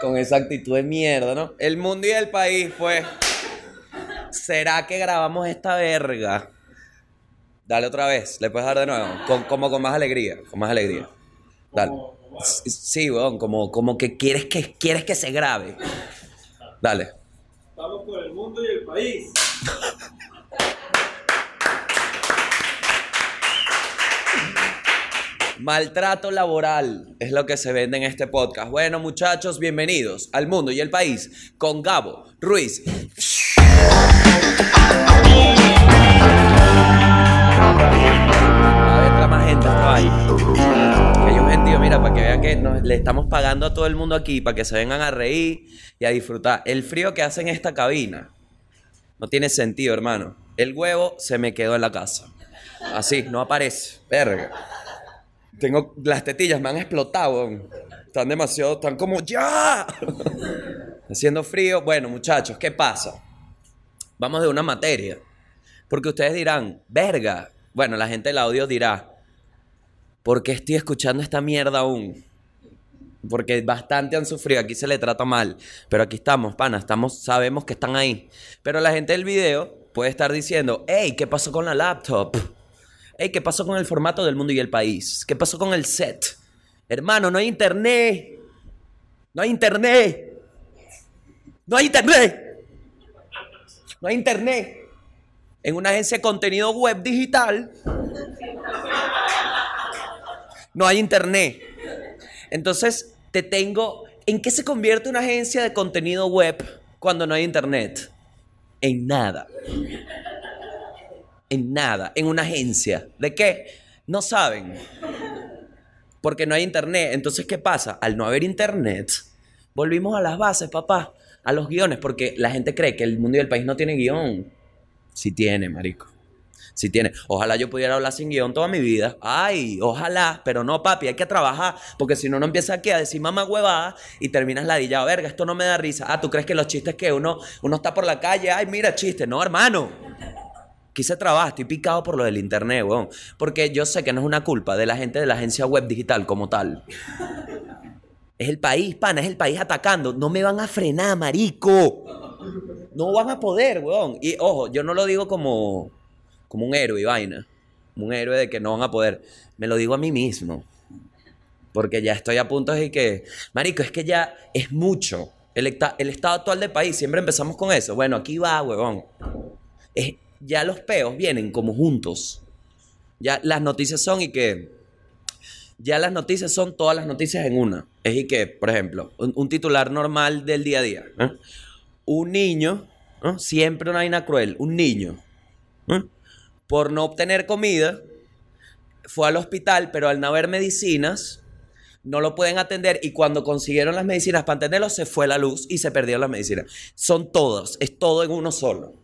Con esa actitud de mierda, ¿no? El mundo y el país, pues. ¿Será que grabamos esta verga? Dale otra vez, le puedes dar de nuevo. Con, como con más alegría, con más alegría. Dale. Sí, weón, como, como que quieres que quieres que se grabe. Dale. Estamos por el mundo y el país. Maltrato laboral es lo que se vende en este podcast. Bueno, muchachos, bienvenidos al mundo y el país con Gabo Ruiz. A ver, más gente, está ahí. Que gentío, mira, para que vean que nos- le estamos pagando a todo el mundo aquí, para que se vengan a reír y a disfrutar. El frío que hace en esta cabina no tiene sentido, hermano. El huevo se me quedó en la casa. Así, no aparece. Verga. Tengo las tetillas, me han explotado. Están demasiado, están como ya. Haciendo frío. Bueno, muchachos, ¿qué pasa? Vamos de una materia. Porque ustedes dirán, verga. Bueno, la gente del audio dirá, ¿por qué estoy escuchando esta mierda aún? Porque bastante han sufrido, aquí se le trata mal. Pero aquí estamos, pana, estamos, sabemos que están ahí. Pero la gente del video puede estar diciendo, hey, ¿qué pasó con la laptop? Hey, ¿qué pasó con el formato del mundo y el país? ¿Qué pasó con el set? Hermano, no hay internet. No hay internet. No hay internet. No hay internet. En una agencia de contenido web digital no hay internet. Entonces, te tengo... ¿En qué se convierte una agencia de contenido web cuando no hay internet? En nada. En nada. En una agencia. ¿De qué? No saben. Porque no hay internet. Entonces, ¿qué pasa? Al no haber internet, volvimos a las bases, papá. A los guiones. Porque la gente cree que el mundo y el país no tiene guion. Sí tiene, marico. Sí tiene. Ojalá yo pudiera hablar sin guion toda mi vida. Ay, ojalá. Pero no, papi, hay que trabajar. Porque si no, no empieza aquí a decir mamá huevada y terminas ladillado. Verga, esto no me da risa. Ah, ¿tú crees que los chistes que uno, uno está por la calle? Ay, mira, chiste. No, hermano. Quise trabajar, estoy picado por lo del internet, weón. Porque yo sé que no es una culpa de la gente de la agencia web digital como tal. Es el país, pana, es el país atacando. No me van a frenar, marico. No van a poder, weón. Y ojo, yo no lo digo como, como un héroe vaina. Como un héroe de que no van a poder. Me lo digo a mí mismo. Porque ya estoy a punto de que, marico, es que ya es mucho. El, el estado actual del país, siempre empezamos con eso. Bueno, aquí va, huevón. Es- ya los peos vienen como juntos. Ya las noticias son y que. Ya las noticias son todas las noticias en una. Es y que, por ejemplo, un, titular normal del día a día. ¿eh? Un niño, ¿no? siempre una vaina cruel, un niño, ¿eh? por no obtener comida, fue al hospital, pero al no haber medicinas, no lo pueden atender y cuando consiguieron las medicinas para atenderlo, se fue la luz y se perdieron las medicinas. Son todos, es todo en uno solo.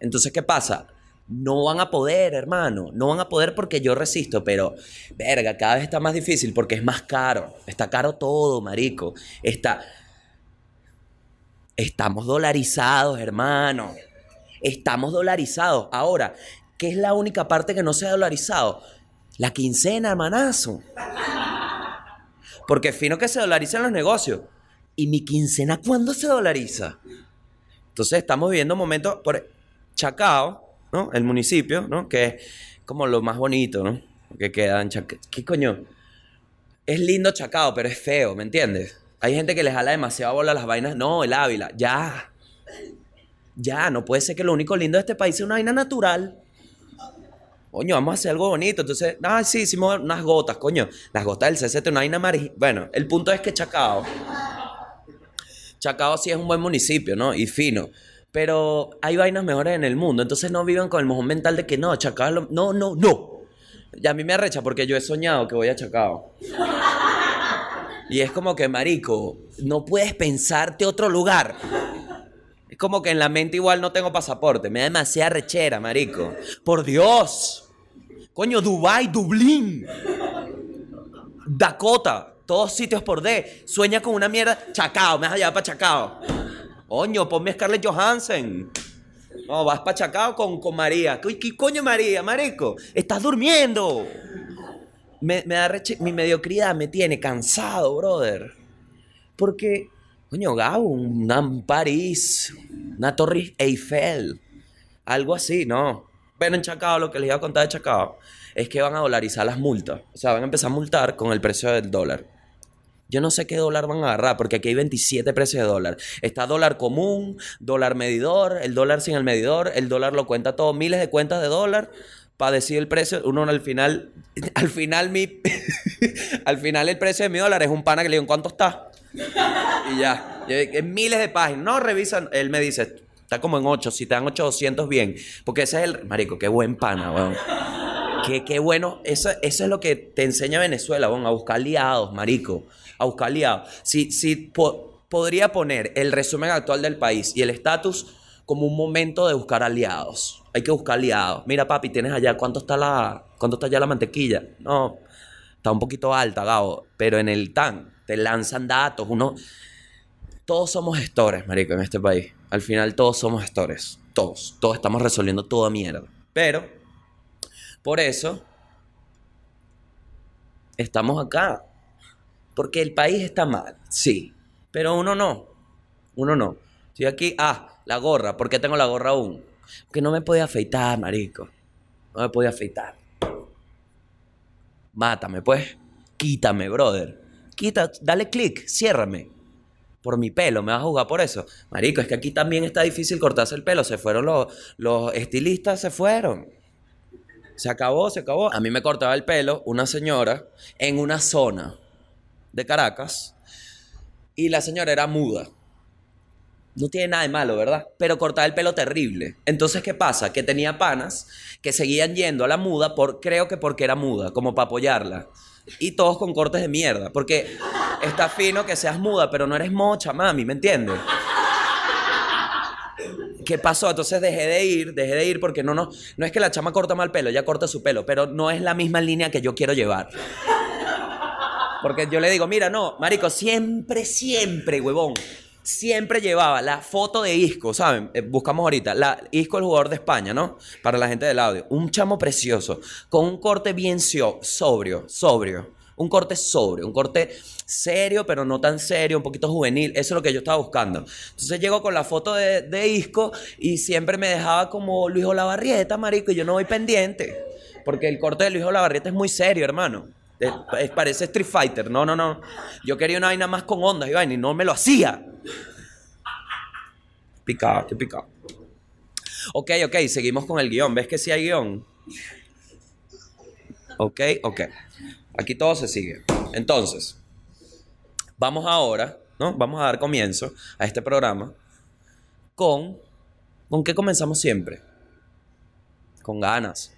Entonces, ¿qué pasa? No van a poder, hermano. No van a poder porque yo resisto, pero, verga, cada vez está más difícil porque es más caro. Está caro todo, marico. Está... Estamos dolarizados, hermano. Estamos dolarizados. Ahora, ¿qué es la única parte que no se ha dolarizado? La quincena, hermanazo. Porque fino que se dolaricen los negocios. ¿Y mi quincena cuándo se dolariza? Entonces estamos viviendo momentos por Chacao, ¿no? El municipio, ¿no? Que es como lo más bonito, ¿no? Que queda en Chacao. ¿Qué coño? Es lindo Chacao, pero es feo, ¿me entiendes? Hay gente que le jala demasiado bola a las vainas. No, el Ávila, ya. Ya, no puede ser que lo único lindo de este país sea una vaina natural. Coño, vamos a hacer algo bonito. Entonces, ah, sí, hicimos unas gotas, coño. Las gotas del CCT, una vaina mari... Bueno, el punto es que Chacao. Chacao sí es un buen municipio, ¿no? Y fino. Pero hay vainas mejores en el mundo. Entonces no vivan con el mojón mental de que no, Chacao. No, no, no. Y a mí me arrecha porque yo he soñado que voy a Chacao. Y es como que, marico, no puedes pensarte otro lugar. Es como que en la mente igual no tengo pasaporte. Me da demasiada rechera, marico. Por Dios. Coño, Dubai, Dublín. Dakota. Todos sitios por D. Sueña con una mierda. Chacao, me vas a llevar para Chacao. Coño, ponme a Scarlett Johansson. No, vas para Chacao con, con María. ¿Qué, qué coño María, marico? Estás durmiendo. Me, da reche- mi mediocridad me tiene cansado, brother. Porque Coño, Gabo, una un París, una Torre Eiffel, algo así, ¿no? Pero en Chacao, lo que les iba a contar de Chacao es que van a dolarizar las multas. O sea, van a empezar a multar con el precio del dólar. Yo no sé qué dólar van a agarrar, porque aquí hay 27 precios de dólar. Está dólar común, dólar medidor, el dólar sin el medidor, el dólar lo cuenta todo, miles de cuentas de dólar para decir el precio. Uno al final, al final mi, al final el precio de mi dólar es un pana que le digo, ¿en cuánto está? Y ya, en miles de páginas. No revisan, él me dice, está como en 8, si te dan 800 bien, porque ese es el, marico, qué buen pana, weón. Qué, bueno, eso, eso es lo que te enseña Venezuela, a buscar aliados, marico, a buscar aliados. Si, si po- podría poner el resumen actual del país y el estatus como un momento de buscar aliados. Hay que buscar aliados. Mira, papi, tienes allá, ¿cuánto está la, cuánto está ya la mantequilla? No, está un poquito alta, Gabo, pero en el TAN te lanzan datos, uno... Todos somos gestores, marico, en este país. Al final todos somos gestores. Todos. Todos estamos resolviendo toda mierda. Pero, por eso, estamos acá. Porque el país está mal, sí. Pero uno no. Uno no. Estoy aquí, ah, la gorra. ¿Por qué tengo la gorra aún? Porque no me podía afeitar, marico. No me podía afeitar. Mátame, pues. Quítame, brother. Quita, dale clic, ciérrame. Por mi pelo, ¿me vas a jugar por eso? Marico, es que aquí también está difícil cortarse el pelo. Se fueron los, los estilistas, se fueron. Se acabó, se acabó. A mí me cortaba el pelo una señora en una zona de Caracas y la señora era muda. No tiene nada de malo, ¿verdad? Pero cortaba el pelo terrible. Entonces, ¿qué pasa? Que tenía panas que seguían yendo a la muda, por, creo que porque era muda, como para apoyarla. Y todos con cortes de mierda. Porque está fino que seas muda, pero no eres mocha, mami, ¿me entiendes? ¿Qué pasó? Entonces dejé de ir, dejé de ir porque no, no, no es que la chama corta mal pelo, ella corta su pelo, pero no es la misma línea que yo quiero llevar. Porque yo le digo, mira, no, marico, siempre, siempre, huevón, siempre llevaba la foto de Isco, ¿saben? Eh, buscamos ahorita, la, Isco, el jugador de España, ¿no? Para la gente del audio. Un chamo precioso, con un corte bien sio- sobrio, sobrio. Un corte sobrio, un corte serio, pero no tan serio, un poquito juvenil. Eso es lo que yo estaba buscando. Entonces llego con la foto de, de Isco y siempre me dejaba como Luis Olavarrieta, marico, y yo no voy pendiente. Porque el corte de Luis Olavarrieta es muy serio, hermano. Eh, eh, parece Street Fighter. No, no, no. Yo quería una vaina más con ondas y y no me lo hacía. Picado, qué picado. Ok, ok, seguimos con el guion. ¿Ves que sí hay guion? Ok, ok. Aquí todo se sigue. Entonces, vamos ahora, ¿no? Vamos a dar comienzo a este programa con... ¿Con qué comenzamos siempre? Con ganas.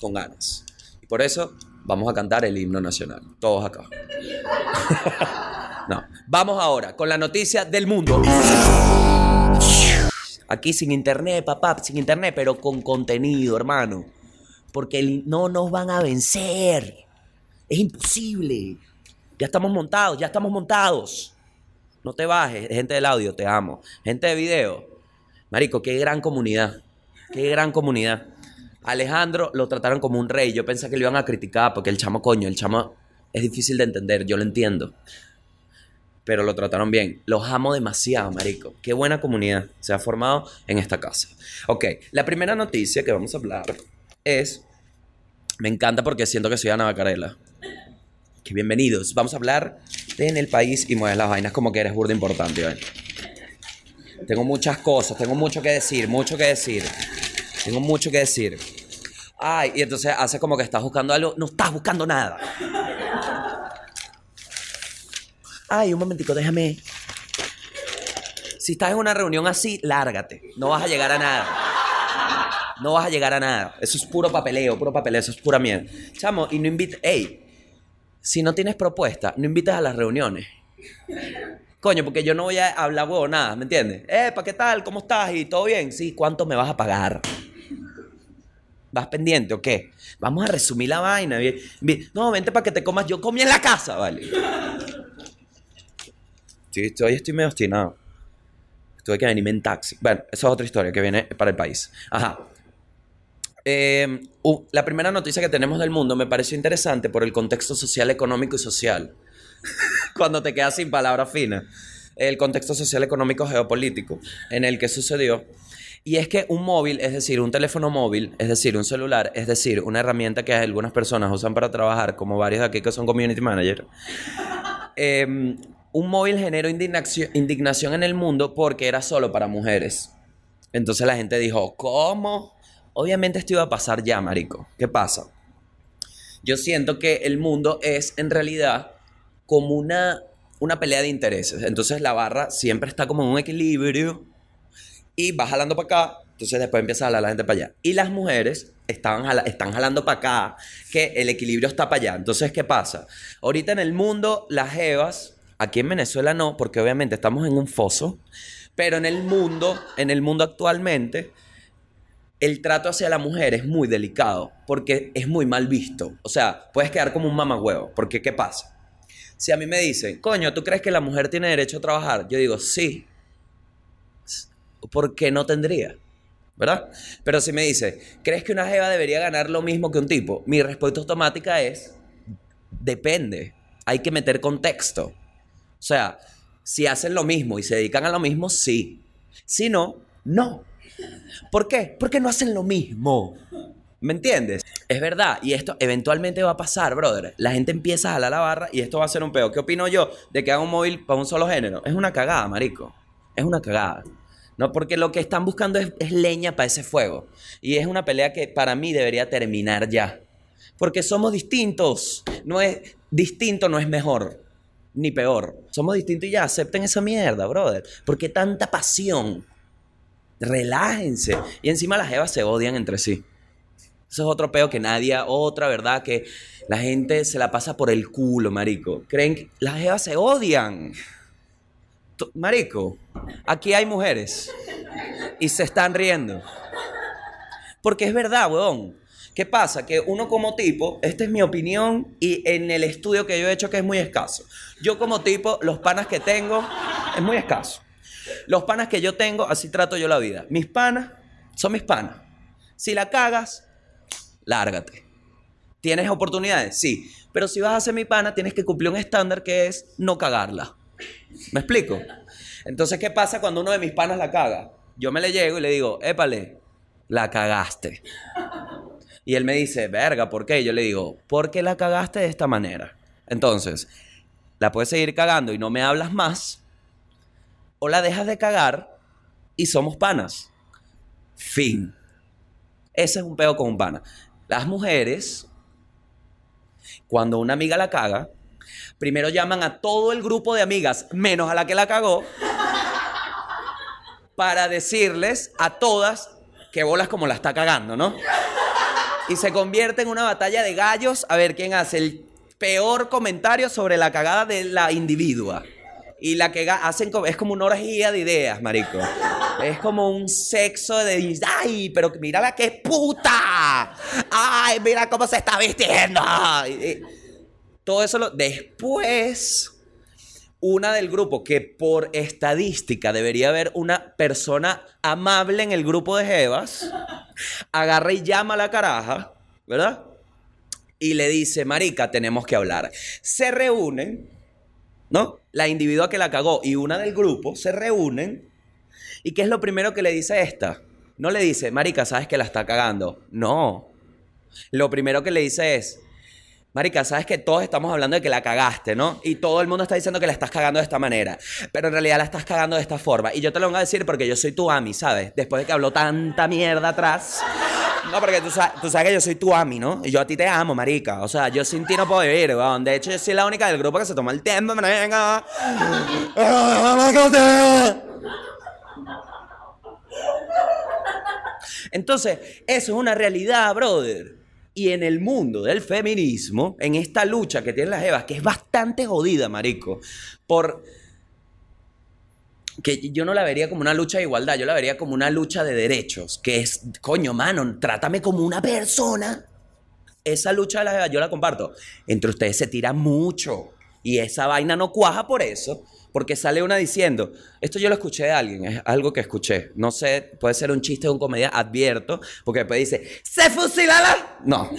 Con ganas. Y por eso vamos a cantar el himno nacional. Todos acá. no. Vamos ahora con la noticia del mundo. Aquí sin internet, papá, sin internet, pero con contenido, hermano. Porque no nos van a vencer. Es imposible. Ya estamos montados, ya estamos montados. No te bajes, gente del audio, te amo. Gente de video, marico, qué gran comunidad. Qué gran comunidad. Alejandro lo trataron como un rey. Yo pensé que le iban a criticar porque el chamo, coño, el chamo es difícil de entender, yo lo entiendo. Pero lo trataron bien. Los amo demasiado, marico. Qué buena comunidad se ha formado en esta casa. Ok, la primera noticia que vamos a hablar es. Me encanta porque siento que soy Ana Bacarela. Bienvenidos. Vamos a hablar de en el país y mueves las vainas como que eres burda importante. Tengo muchas cosas, tengo mucho que decir, mucho que decir. Tengo mucho que decir. Ay, y entonces hace como que estás buscando algo. No estás buscando nada. Ay, un momentico, déjame. Si estás en una reunión así, lárgate. No vas a llegar a nada. No vas a llegar a nada. Eso es puro papeleo, puro papeleo, eso es pura mierda. Chamo, y no invites. Ey, si no tienes propuesta, no invites a las reuniones. Coño, porque yo no voy a hablar huevo nada, ¿me entiendes? Eh, ¿para qué tal? ¿Cómo estás? ¿Y todo bien? Sí, ¿cuánto me vas a pagar? ¿Vas pendiente o qué? Vamos a resumir la vaina. No, vente para que te comas. Yo comí en la casa, ¿vale? Sí, estoy medio obstinado. Tuve que venirme en taxi. Bueno, esa es otra historia que viene para el país. Ajá. Eh, uh, la primera noticia que tenemos del mundo me pareció interesante por el contexto social, económico y social. Cuando te quedas sin palabras finas. el contexto social, económico, geopolítico en el que sucedió. Y es que un móvil, es decir, un teléfono móvil, es decir, un celular, es decir, una herramienta que algunas personas usan para trabajar, como varios de aquí que son community manager, eh, un móvil generó indignación, indignación en el mundo porque era solo para mujeres. Entonces la gente dijo, ¿cómo? Obviamente esto iba a pasar ya, marico. ¿Qué pasa? Yo siento que el mundo es en realidad como una, una pelea de intereses. Entonces la barra siempre está como en un equilibrio y va jalando para acá. Entonces después empieza a jalar la gente para allá. Y las mujeres estaban jala- están jalando para acá, que el equilibrio está para allá. Entonces, ¿qué pasa? Ahorita en el mundo, las jevas, aquí en Venezuela no, porque obviamente estamos en un foso, pero en el mundo, en el mundo actualmente, el trato hacia la mujer es muy delicado, porque es muy mal visto. O sea, puedes quedar como un mamagüevo, porque ¿qué pasa? Si a mí me dicen, coño, ¿tú crees que la mujer tiene derecho a trabajar? Yo digo, sí. ¿Por qué no tendría? ¿Verdad? Pero si me dice, ¿crees que una jeva debería ganar lo mismo que un tipo? Mi respuesta automática es, depende. Hay que meter contexto. O sea, si hacen lo mismo y se dedican a lo mismo, sí. Si no, no. ¿Por qué? Porque no hacen lo mismo. ¿Me entiendes? Es verdad, y esto eventualmente va a pasar, brother. La gente empieza a jalar la barra y esto va a ser un peo. ¿Qué opino yo de que haga un móvil para un solo género? Es una cagada, marico. Es una cagada. No, porque lo que están buscando es, leña para ese fuego. Y es una pelea que para mí debería terminar ya. Porque somos distintos. No es distinto, no es mejor ni peor. Somos distintos y ya acepten esa mierda, brother. Porque tanta pasión. Relájense. Y encima las jevas se odian entre sí. Eso es otro peo que nadie, otra verdad que la gente se la pasa por el culo, marico. Creen que las jevas se odian. Marico, aquí hay mujeres y se están riendo. Porque es verdad, weón. ¿Qué pasa? Que uno como tipo, esta es mi opinión y en el estudio que yo he hecho que es muy escaso. Yo como tipo, los panas que tengo es muy escaso. Los panas que yo tengo, así trato yo la vida. Mis panas son mis panas. Si la cagas, lárgate. ¿Tienes oportunidades? Sí. Pero si vas a ser mi pana, tienes que cumplir un estándar que es no cagarla. ¿Me explico? Entonces, ¿qué pasa cuando uno de mis panas la caga? Yo me le llego y le digo, épale, la cagaste. Y él me dice, verga, ¿por qué? Yo le digo, porque la cagaste de esta manera. Entonces, la puedes seguir cagando y no me hablas más, o la dejas de cagar y somos panas. Fin. Ese es un peo con un pana. Las mujeres, cuando una amiga la caga, primero llaman a todo el grupo de amigas, menos a la que la cagó, para decirles a todas que bolas como la está cagando, ¿no? Y se convierte en una batalla de gallos a ver quién hace el peor comentario sobre la cagada de la individua. Y la que hacen es como una orgía de ideas, marico. Es como un sexo de ay, pero mira que es puta. Ay, mira cómo se está vistiendo. Todo eso después una del grupo que por estadística debería haber una persona amable en el grupo de Jevas, agarra y llama a la caraja, ¿verdad? Y le dice, marica, tenemos que hablar. Se reúnen, ¿no? La individua que la cagó y una del grupo se reúnen. ¿Y qué es lo primero que le dice esta? No le dice, marica, sabes que la está cagando. No. Lo primero que le dice es, Marica, sabes que todos estamos hablando de que la cagaste, ¿no? Y todo el mundo está diciendo que la estás cagando de esta manera. Pero en realidad la estás cagando de esta forma. Y yo te lo voy a decir porque yo soy tu ami, ¿sabes? Después de que habló tanta mierda atrás. No, porque tú sabes, tú sabes que yo soy tu ami, ¿no? Y yo a ti te amo, marica. O sea, yo sin ti no puedo vivir, weón. De hecho, yo soy la única del grupo que se toma el tiempo. Venga. Entonces, eso es una realidad, brother. Y en el mundo del feminismo, en esta lucha que tienen las Evas, que es bastante jodida, marico, por que yo no la vería como una lucha de igualdad, yo la vería como una lucha de derechos, que es, coño, mano, trátame como una persona. Esa lucha de las Evas yo la comparto. Entre ustedes se tira mucho y esa vaina no cuaja por eso. Porque sale una diciendo, esto yo lo escuché de alguien, es algo que escuché. No sé, puede ser un chiste de un comedia, advierto, porque después dice, ¡se fusila la-". No,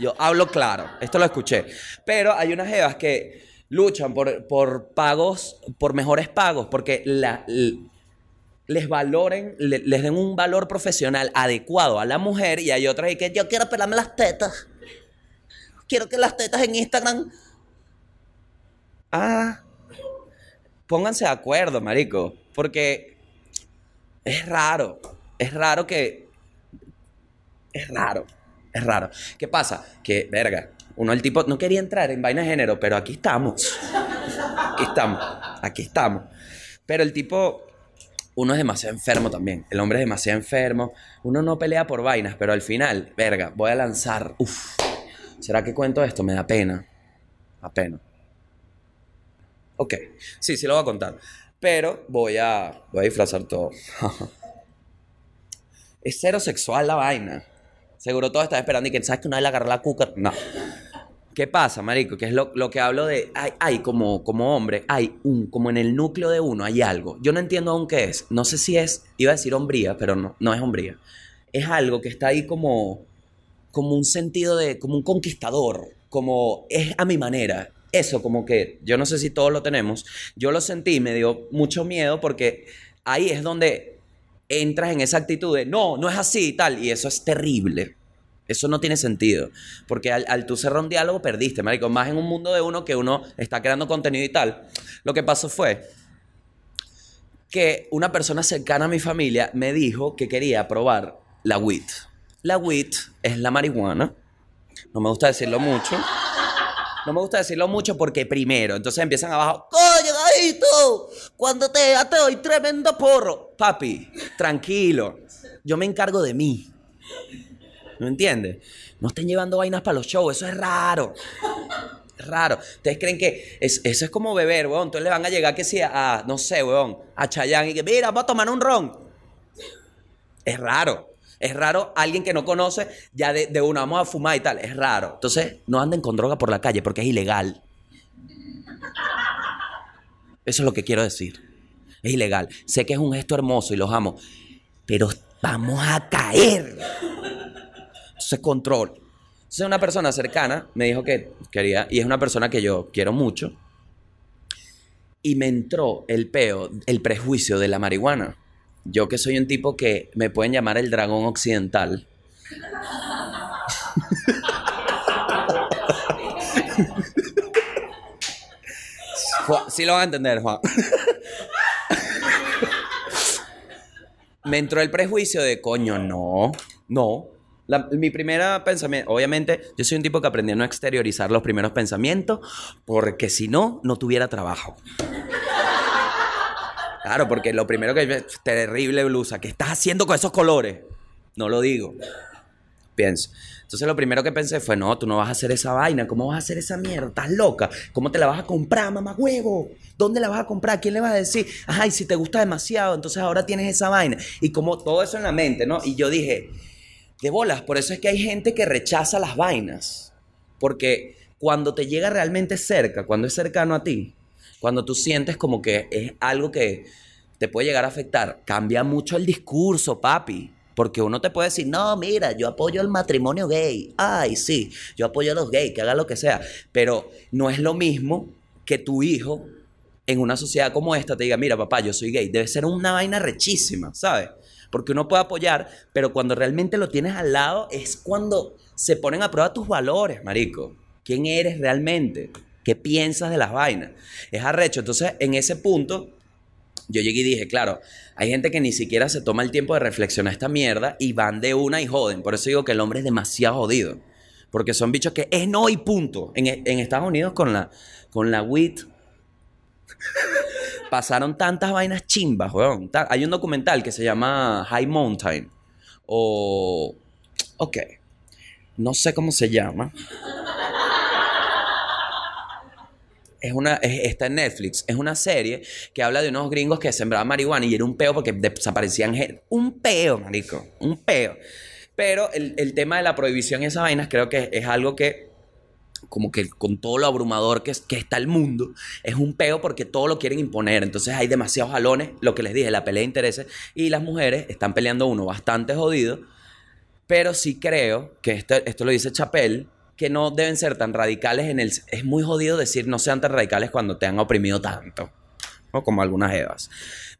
yo hablo claro, esto lo escuché. Pero hay unas jevas que luchan por, por pagos, por mejores pagos, porque les valoren, le- les den un valor profesional adecuado a la mujer y hay otras y que yo quiero pelarme las tetas. Quiero que las tetas en Instagram... Ah, pónganse de acuerdo, marico, porque es raro, es raro que... Es raro, es raro. ¿Qué pasa? Que, verga, uno el tipo no quería entrar en vaina de género, pero aquí estamos. Aquí estamos, aquí estamos. Pero el tipo, uno es demasiado enfermo también. El hombre es demasiado enfermo. Uno no pelea por vainas, pero al final, verga, voy a lanzar. Uf, ¿será que cuento esto? Me da pena. Pena. Ok, sí, sí lo voy a contar. Pero voy a, voy a disfrazar todo. es cero sexual la vaina. Seguro todos están esperando y que sabes que una vez le agarró la cuca. No. ¿Qué pasa, marico? Que es lo, lo que hablo de... Hay, hay como, como hombre, hay un... Como en el núcleo de uno hay algo. Yo no entiendo aún qué es. No sé si es... Iba a decir hombría, pero no, no es hombría. Es algo que está ahí como... Como un sentido de... Como un conquistador. Como... Es a mi manera. Eso como que... Yo no sé si todos lo tenemos. Yo lo sentí me dio mucho miedo porque... Ahí es donde entras en esa actitud de... No, no es así y tal. Y eso es terrible. Eso no tiene sentido. Porque al, al tú cerrar un diálogo perdiste, marico. Más en un mundo de uno que uno está creando contenido y tal. Lo que pasó fue que una persona cercana a mi familia me dijo que quería probar la WIT. La WIT es la marihuana. No me gusta decirlo mucho. No me gusta decirlo mucho porque primero, entonces empiezan abajo, coño, cuando te te doy tremendo porro. Papi, tranquilo. Yo me encargo de mí. ¿No entiendes? No estén llevando vainas para los shows, eso es raro. Es raro. Ustedes creen que es- eso es como beber, weón. Entonces le van a llegar que sí a, no sé, weón, a Chayanne y que, mira, vamos a tomar un ron. Es raro. Es raro alguien que no conoce, ya de, de una vamos a fumar y tal. Es raro. Entonces, no anden con droga por la calle porque es ilegal. Eso es lo que quiero decir. Es ilegal. Sé que es un gesto hermoso y los amo. Pero vamos a caer. Entonces, control. Entonces, una persona cercana me dijo que quería, y es una persona que yo quiero mucho, y me entró el peo, el prejuicio de la marihuana. Yo que soy un tipo que me pueden llamar el dragón occidental. Sí lo van a entender, Juan. me entró el prejuicio de, coño, no, no. Mi primera pensamiento, obviamente, yo soy un tipo que aprendió a no exteriorizar los primeros pensamientos, porque si no, no tuviera trabajo. Claro, porque lo primero que es terrible blusa, ¿qué estás haciendo con esos colores? No lo digo. Pienso. Entonces lo primero que pensé fue, no, tú no vas a hacer esa vaina, ¿cómo vas a hacer esa mierda? ¿Estás loca? ¿Cómo te la vas a comprar, mamá huevo? ¿Dónde la vas a comprar? ¿Quién le vas a decir? Ay, si te gusta demasiado, entonces ahora tienes esa vaina. Y como todo eso en la mente, ¿no? Y yo dije, de bolas, por eso es que hay gente que rechaza las vainas. Porque cuando te llega realmente cerca, cuando es cercano a ti, cuando tú sientes como que es algo que te puede llegar a afectar, cambia mucho el discurso, papi. Porque uno te puede decir, no, mira, yo apoyo el matrimonio gay. Ay, sí, yo apoyo a los gays, que haga lo que sea. Pero no es lo mismo que tu hijo en una sociedad como esta te diga, mira, papá, yo soy gay. Debe ser una vaina rechísima, ¿sabes? Porque uno puede apoyar, pero cuando realmente lo tienes al lado es cuando se ponen a prueba tus valores, marico. ¿Quién eres realmente? ¿Qué piensas de las vainas? Es arrecho. Entonces, en ese punto, yo llegué y dije, claro, hay gente que ni siquiera se toma el tiempo de reflexionar esta mierda y van de una y joden. Por eso digo que el hombre es demasiado jodido. Porque son bichos que es no y punto. En, en Estados Unidos con la, con la WIT pasaron tantas vainas chimbas, weón. Hay un documental que se llama High Mountain. O... Ok. No sé cómo se llama. Es una, es- está en Netflix. Es una serie que habla de unos gringos que sembraban marihuana y era un peo porque desaparecían gente. Un peo, marico. Un peo. Pero el, el tema de la prohibición y esas vainas creo que es algo que, como que con todo lo abrumador que, que está el mundo, es un peo porque todo lo quieren imponer. Entonces hay demasiados jalones, lo que les dije, la pelea de intereses. Y las mujeres están peleando uno bastante jodido. Pero sí creo que esto, esto lo dice Chapel, que no deben ser tan radicales en el... Es muy jodido decir no sean tan radicales cuando te han oprimido tanto, ¿no? Como algunas evas.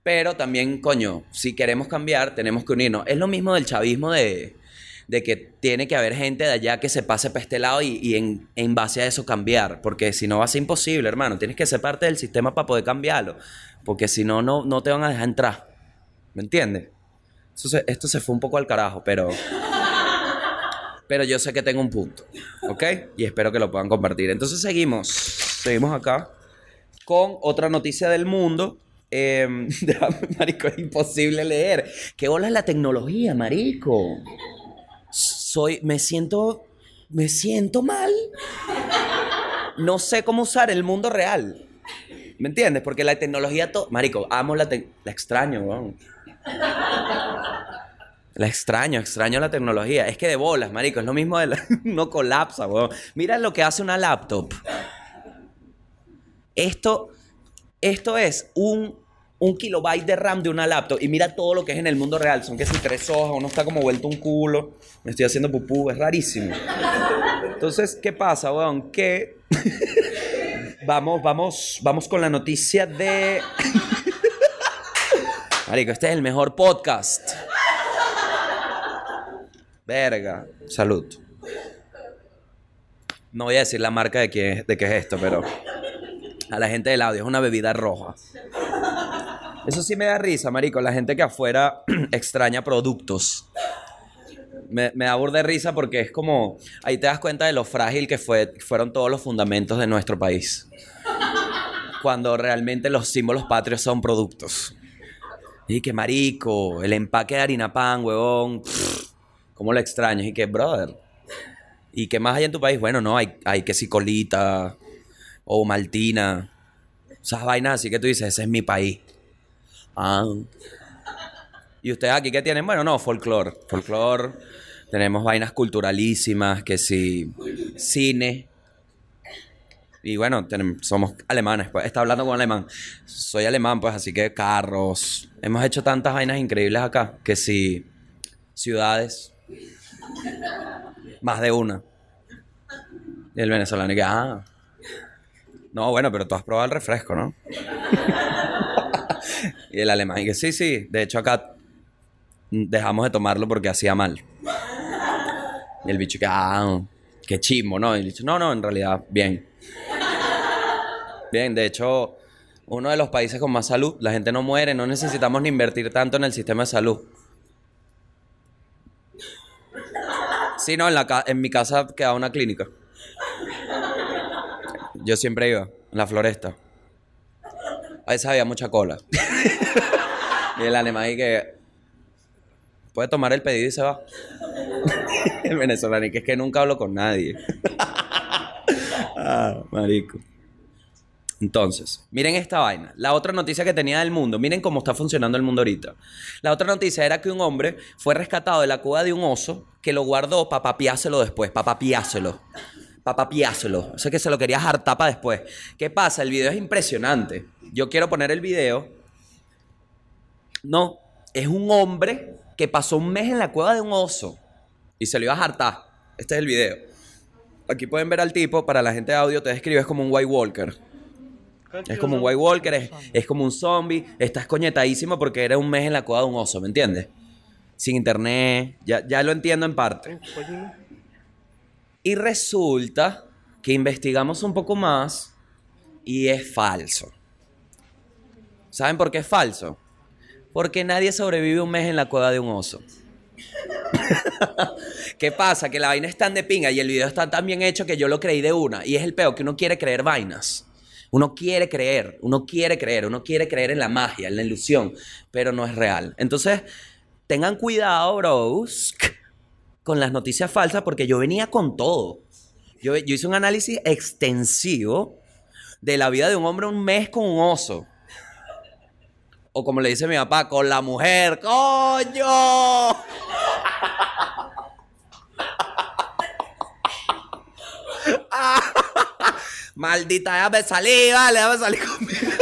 Pero también, coño, si queremos cambiar, tenemos que unirnos. Es lo mismo del chavismo de, de que tiene que haber gente de allá que se pase para este lado y, y en, en base a eso cambiar. Porque si no va a ser imposible, hermano. Tienes que ser parte del sistema para poder cambiarlo. Porque si no, no, no te van a dejar entrar. ¿Me entiendes? Se- esto se fue un poco al carajo, pero... Pero yo sé que tengo un punto, ¿ok? Y espero que lo puedan compartir. Entonces seguimos, seguimos acá con otra noticia del mundo. Eh, marico, es imposible leer. ¿Qué bola es la tecnología, marico? Soy, me siento, me siento mal. No sé cómo usar el mundo real. ¿Me entiendes? Porque la tecnología, marico, amo la, tec- la extraño, weón. La extraño, extraño la tecnología. Es que de bolas, marico, es lo mismo de la... no colapsa, weón. Mira lo que hace una laptop. Esto, esto es un, un kilobyte de RAM de una laptop. Y mira todo lo que es en el mundo real. Son que si tres hojas, uno está como vuelto un culo. Me estoy haciendo pupú, es rarísimo. Entonces, ¿qué pasa, weón? Que vamos, vamos, vamos con la noticia de. Marico, este es el mejor podcast. Verga. Salud. No voy a decir la marca de, de qué es esto, pero a la gente del audio es una bebida roja. Eso sí me da risa, marico. La gente que afuera extraña productos. Me, da burda de risa porque es como... Ahí te das cuenta de lo frágil que fue, fueron todos los fundamentos de nuestro país. Cuando realmente los símbolos patrios son productos. Y que marico, el empaque de harina pan, huevón. ¿Cómo lo extrañas? Y que, brother. ¿Y qué más hay en tu país? Bueno, no, hay, hay que si colita o maltina. Esas vainas así que tú dices, ese es mi país. Ah. ¿Y ustedes aquí qué tienen? Bueno, no, folclore. Folclore. Tenemos vainas culturalísimas, que si cine. Y bueno, tenem- somos alemanes, pues. Está hablando con alemán. Soy alemán, pues, así que carros. Hemos hecho tantas vainas increíbles acá, que si ciudades. Más de una. Y el venezolano y que, ah. No, bueno, pero tú has probado el refresco, ¿no? y el alemán y que sí, sí. De hecho, acá dejamos de tomarlo porque hacía mal. Y el bicho que, ah, qué chismo, ¿no? Y el bicho, no, no, en realidad, bien. Bien, de hecho, uno de los países con más salud, la gente no muere, no necesitamos ni invertir tanto en el sistema de salud. Sí, no, en, la ca- en mi casa quedaba una clínica. Yo siempre iba, en la floresta. A veces había mucha cola. y el alemán y que puede tomar el pedido y se va. el venezolano y que es que nunca hablo con nadie. ah, marico. Entonces, miren esta vaina. La otra noticia que tenía del mundo. Miren cómo está funcionando el mundo ahorita. La otra noticia era que un hombre fue rescatado de la cueva de un oso que lo guardó para papiárselo después. Para papiárselo. Para papiárselo. O sea que se lo quería hartar para después. ¿Qué pasa? El video es impresionante. Yo quiero poner el video. No, es un hombre que pasó un mes en la cueva de un oso y se lo iba a hartar. Este es el video. Aquí pueden ver al tipo, para la gente de audio te describe, es como un White Walker. Es como un White Walker, es, es como un zombie. Estás coñetadísimo porque era un mes en la cueva de un oso, ¿me entiendes? Sin internet, ya, ya lo entiendo en parte. Y resulta que investigamos un poco más y es falso. ¿Saben por qué es falso? Porque nadie sobrevive un mes en la cueva de un oso. ¿Qué pasa? Que la vaina es tan de pinga y el video está tan bien hecho que yo lo creí de una. Y es el peo que uno quiere creer vainas. Uno quiere creer, uno quiere creer, uno quiere creer en la magia, en la ilusión, pero no es real. Entonces, tengan cuidado, bros, con las noticias falsas porque yo venía con todo. Yo, yo hice un análisis extensivo de la vida de un hombre un mes con un oso. O como le dice mi papá, con la mujer, coño. Maldita, déjame salir, vale, déjame salir conmigo.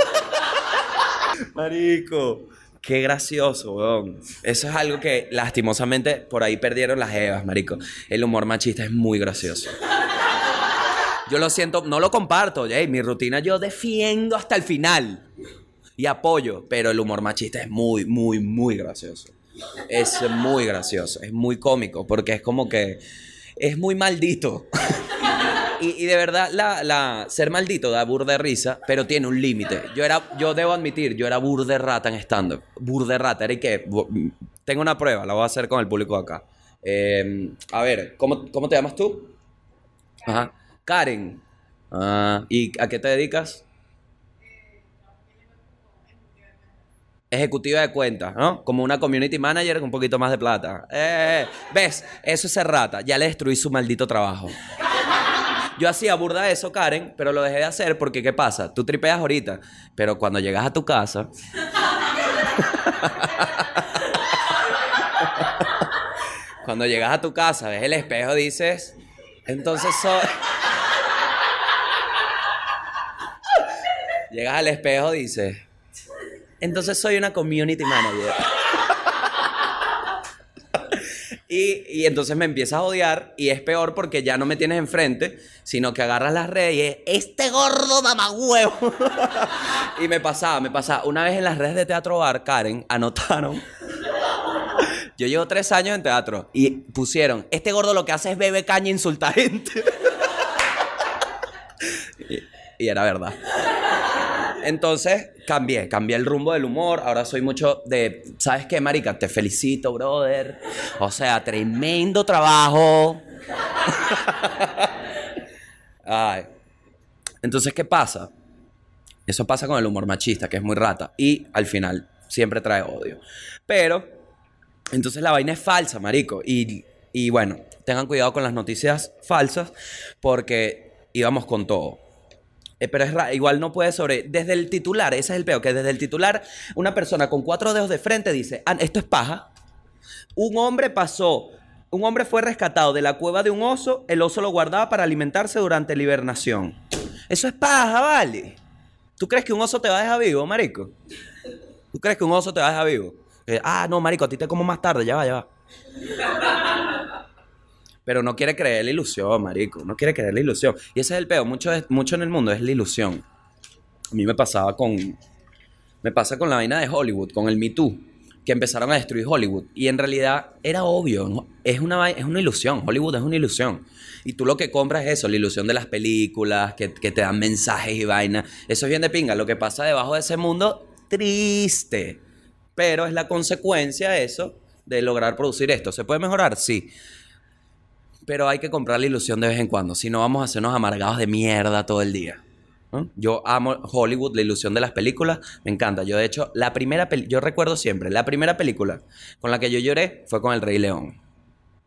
Marico. Qué gracioso, weón. Eso es algo que lastimosamente por ahí perdieron las evas, marico. El humor machista es muy gracioso. Yo lo siento, no lo comparto. Ey, mi rutina yo defiendo hasta el final. Y apoyo. Pero el humor machista es muy, muy, muy gracioso. Es muy gracioso. Es muy cómico. Porque es como que. Es muy maldito. Y, de verdad, la, la- ser maldito da burde risa, pero tiene un límite. Yo era, yo debo admitir, yo era burde rata en stand-up. Burde rata, era y que. Tengo una prueba, la voy a hacer con el público de acá. Eh, a ver, ¿cómo, ¿cómo te llamas tú? Ajá. Karen. Ah, ¿Y a qué te dedicas? Ejecutiva de cuentas, ¿no? Como una community manager con un poquito más de plata. Eh, ¿Ves? Eso es ser rata. Ya le destruí su maldito trabajo. Yo hacía burda eso, Karen, pero lo dejé de hacer porque, ¿qué pasa? Tú tripeas ahorita, pero cuando llegas a tu casa... cuando llegas a tu casa, ves el espejo, dices... Entonces soy... Llegas al espejo, dices... Entonces soy una community manager. Y, entonces me empiezas a odiar y es peor porque ya no me tienes enfrente, sino que agarras las redes y es, este gordo mamagüevo. y me pasaba, me pasaba. Una vez en las redes de Teatro Bar, Karen, anotaron. Yo llevo tres años en teatro y pusieron, este gordo lo que hace es bebe caña e insulta gente. y era verdad. Entonces cambié, cambié el rumbo del humor. Ahora soy mucho de, ¿sabes qué, marica? Te felicito, brother. O sea, tremendo trabajo. Ay. Entonces, ¿qué pasa? Eso pasa con el humor machista, que es muy rata. Y al final siempre trae odio. Pero, entonces la vaina es falsa, marico. Y, y bueno, tengan cuidado con las noticias falsas porque íbamos con todo. Eh, pero es ra- igual no puede sobre. Desde el titular, ese es el peo, que desde el titular, una persona con cuatro dedos de frente dice: "Ah, esto es paja. Un hombre pasó. Un hombre fue rescatado de la cueva de un oso. El oso lo guardaba para alimentarse durante la hibernación. Eso es paja, ¿vale? ¿Tú crees que un oso te va a dejar vivo, marico? ¿Tú crees que un oso te va a dejar vivo? Eh, ah, no, marico, a ti te como más tarde, ya va, ya va. Pero no quiere creer la ilusión, marico. No quiere creer la ilusión. Y ese es el peo. Mucho, mucho en el mundo es la ilusión. A mí me pasaba con... Me pasa con la vaina de Hollywood, con el Me Too, que empezaron a destruir Hollywood. Y en realidad era obvio, es, una, es una ilusión. Hollywood es una ilusión. Y tú lo que compras es eso, la ilusión de las películas, que, te dan mensajes y vainas. Eso es bien de pinga. Lo que pasa debajo de ese mundo, triste. Pero es la consecuencia eso de lograr producir esto. ¿Se puede mejorar? Sí. Pero hay que comprar la ilusión de vez en cuando. Si no, vamos a hacernos amargados de mierda todo el día. ¿no? Yo amo Hollywood, la ilusión de las películas. Me encanta. Yo, de hecho, la primera peli- yo recuerdo siempre, la primera película con la que yo lloré fue con El Rey León.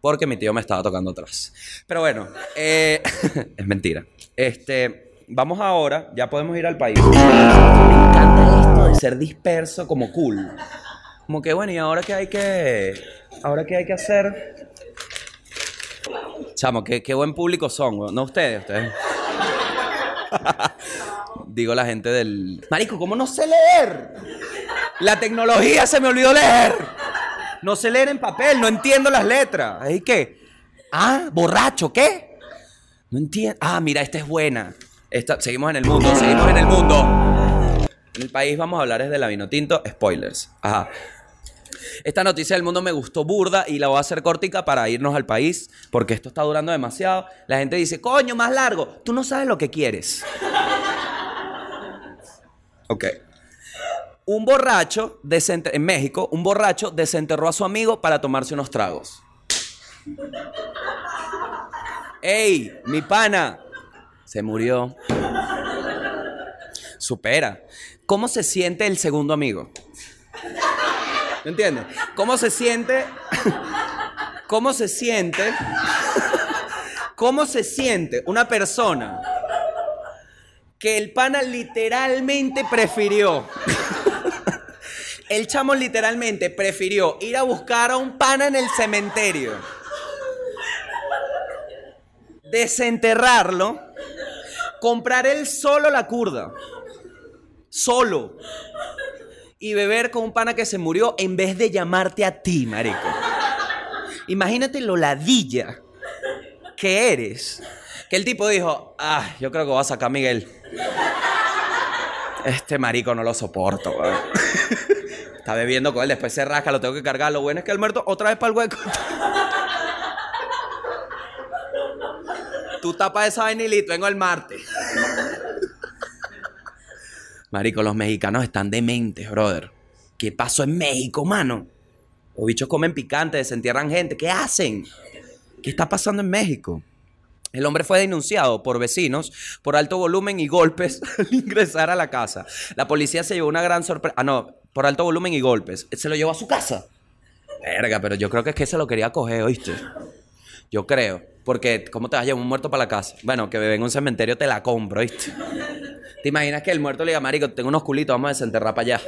Porque mi tío me estaba tocando atrás. Pero bueno, eh, es mentira. Este, vamos ahora, ya podemos ir al país. Me encanta esto de ser disperso como cool. Como que bueno, ¿y ahora qué hay que. ¿Ahora qué hay que hacer? Chamo, qué, qué buen público son, weón. No ustedes, ustedes. Digo la gente del. Marico, ¿cómo no sé leer? La tecnología se me olvidó leer. No sé leer en papel, no entiendo las letras. ¿Ahí qué? Ah, borracho, ¿qué? No entiendo. Ah, mira, esta es buena. Esta, seguimos en el mundo, seguimos en el mundo. En el país vamos a hablar es de la vino tinto. Spoilers. Ajá. Esta noticia del mundo me gustó burda y la voy a hacer cortica para irnos al país porque esto está durando demasiado. La gente dice, coño, más largo. Tú no sabes lo que quieres. Ok. Un borracho en México, un borracho desenterró a su amigo para tomarse unos tragos. ¡Ey, mi pana! Se murió. Supera. ¿Cómo se siente el segundo amigo? ¿Me entiendes? ¿Cómo se siente? ¿Cómo se siente? ¿Cómo se siente una persona que el pana literalmente prefirió? El chamo literalmente prefirió ir a buscar a un pana en el cementerio, desenterrarlo, comprar él solo la curda, solo, y beber con un pana que se murió en vez de llamarte a ti, marico. Imagínate lo ladilla que eres Que el tipo dijo, ah, yo creo que voy a sacar Miguel. Este marico no lo soporto. Está bebiendo con él, después se rasca, lo tengo que cargar. Lo bueno es que el muerto otra vez para el hueco. Tú tapas esa vaina vengo el martes. Marico, los mexicanos están dementes, brother. ¿Qué pasó en México, mano? Los bichos comen picante, desentierran gente. ¿Qué hacen? ¿Qué está pasando en México? El hombre fue denunciado por vecinos por alto volumen y golpes al ingresar a la casa. La policía se llevó una gran sorpresa. Ah, no, por alto volumen y golpes. Se lo llevó a su casa. Verga, pero yo creo que es que se lo quería coger, ¿oíste? Yo creo. Porque, ¿cómo te vas a llevar un muerto para la casa? Bueno, que bebé en un cementerio te la compro, ¿oíste? ¿Te imaginas que el muerto le diga, marico, tengo unos culitos, vamos a desenterrar para allá?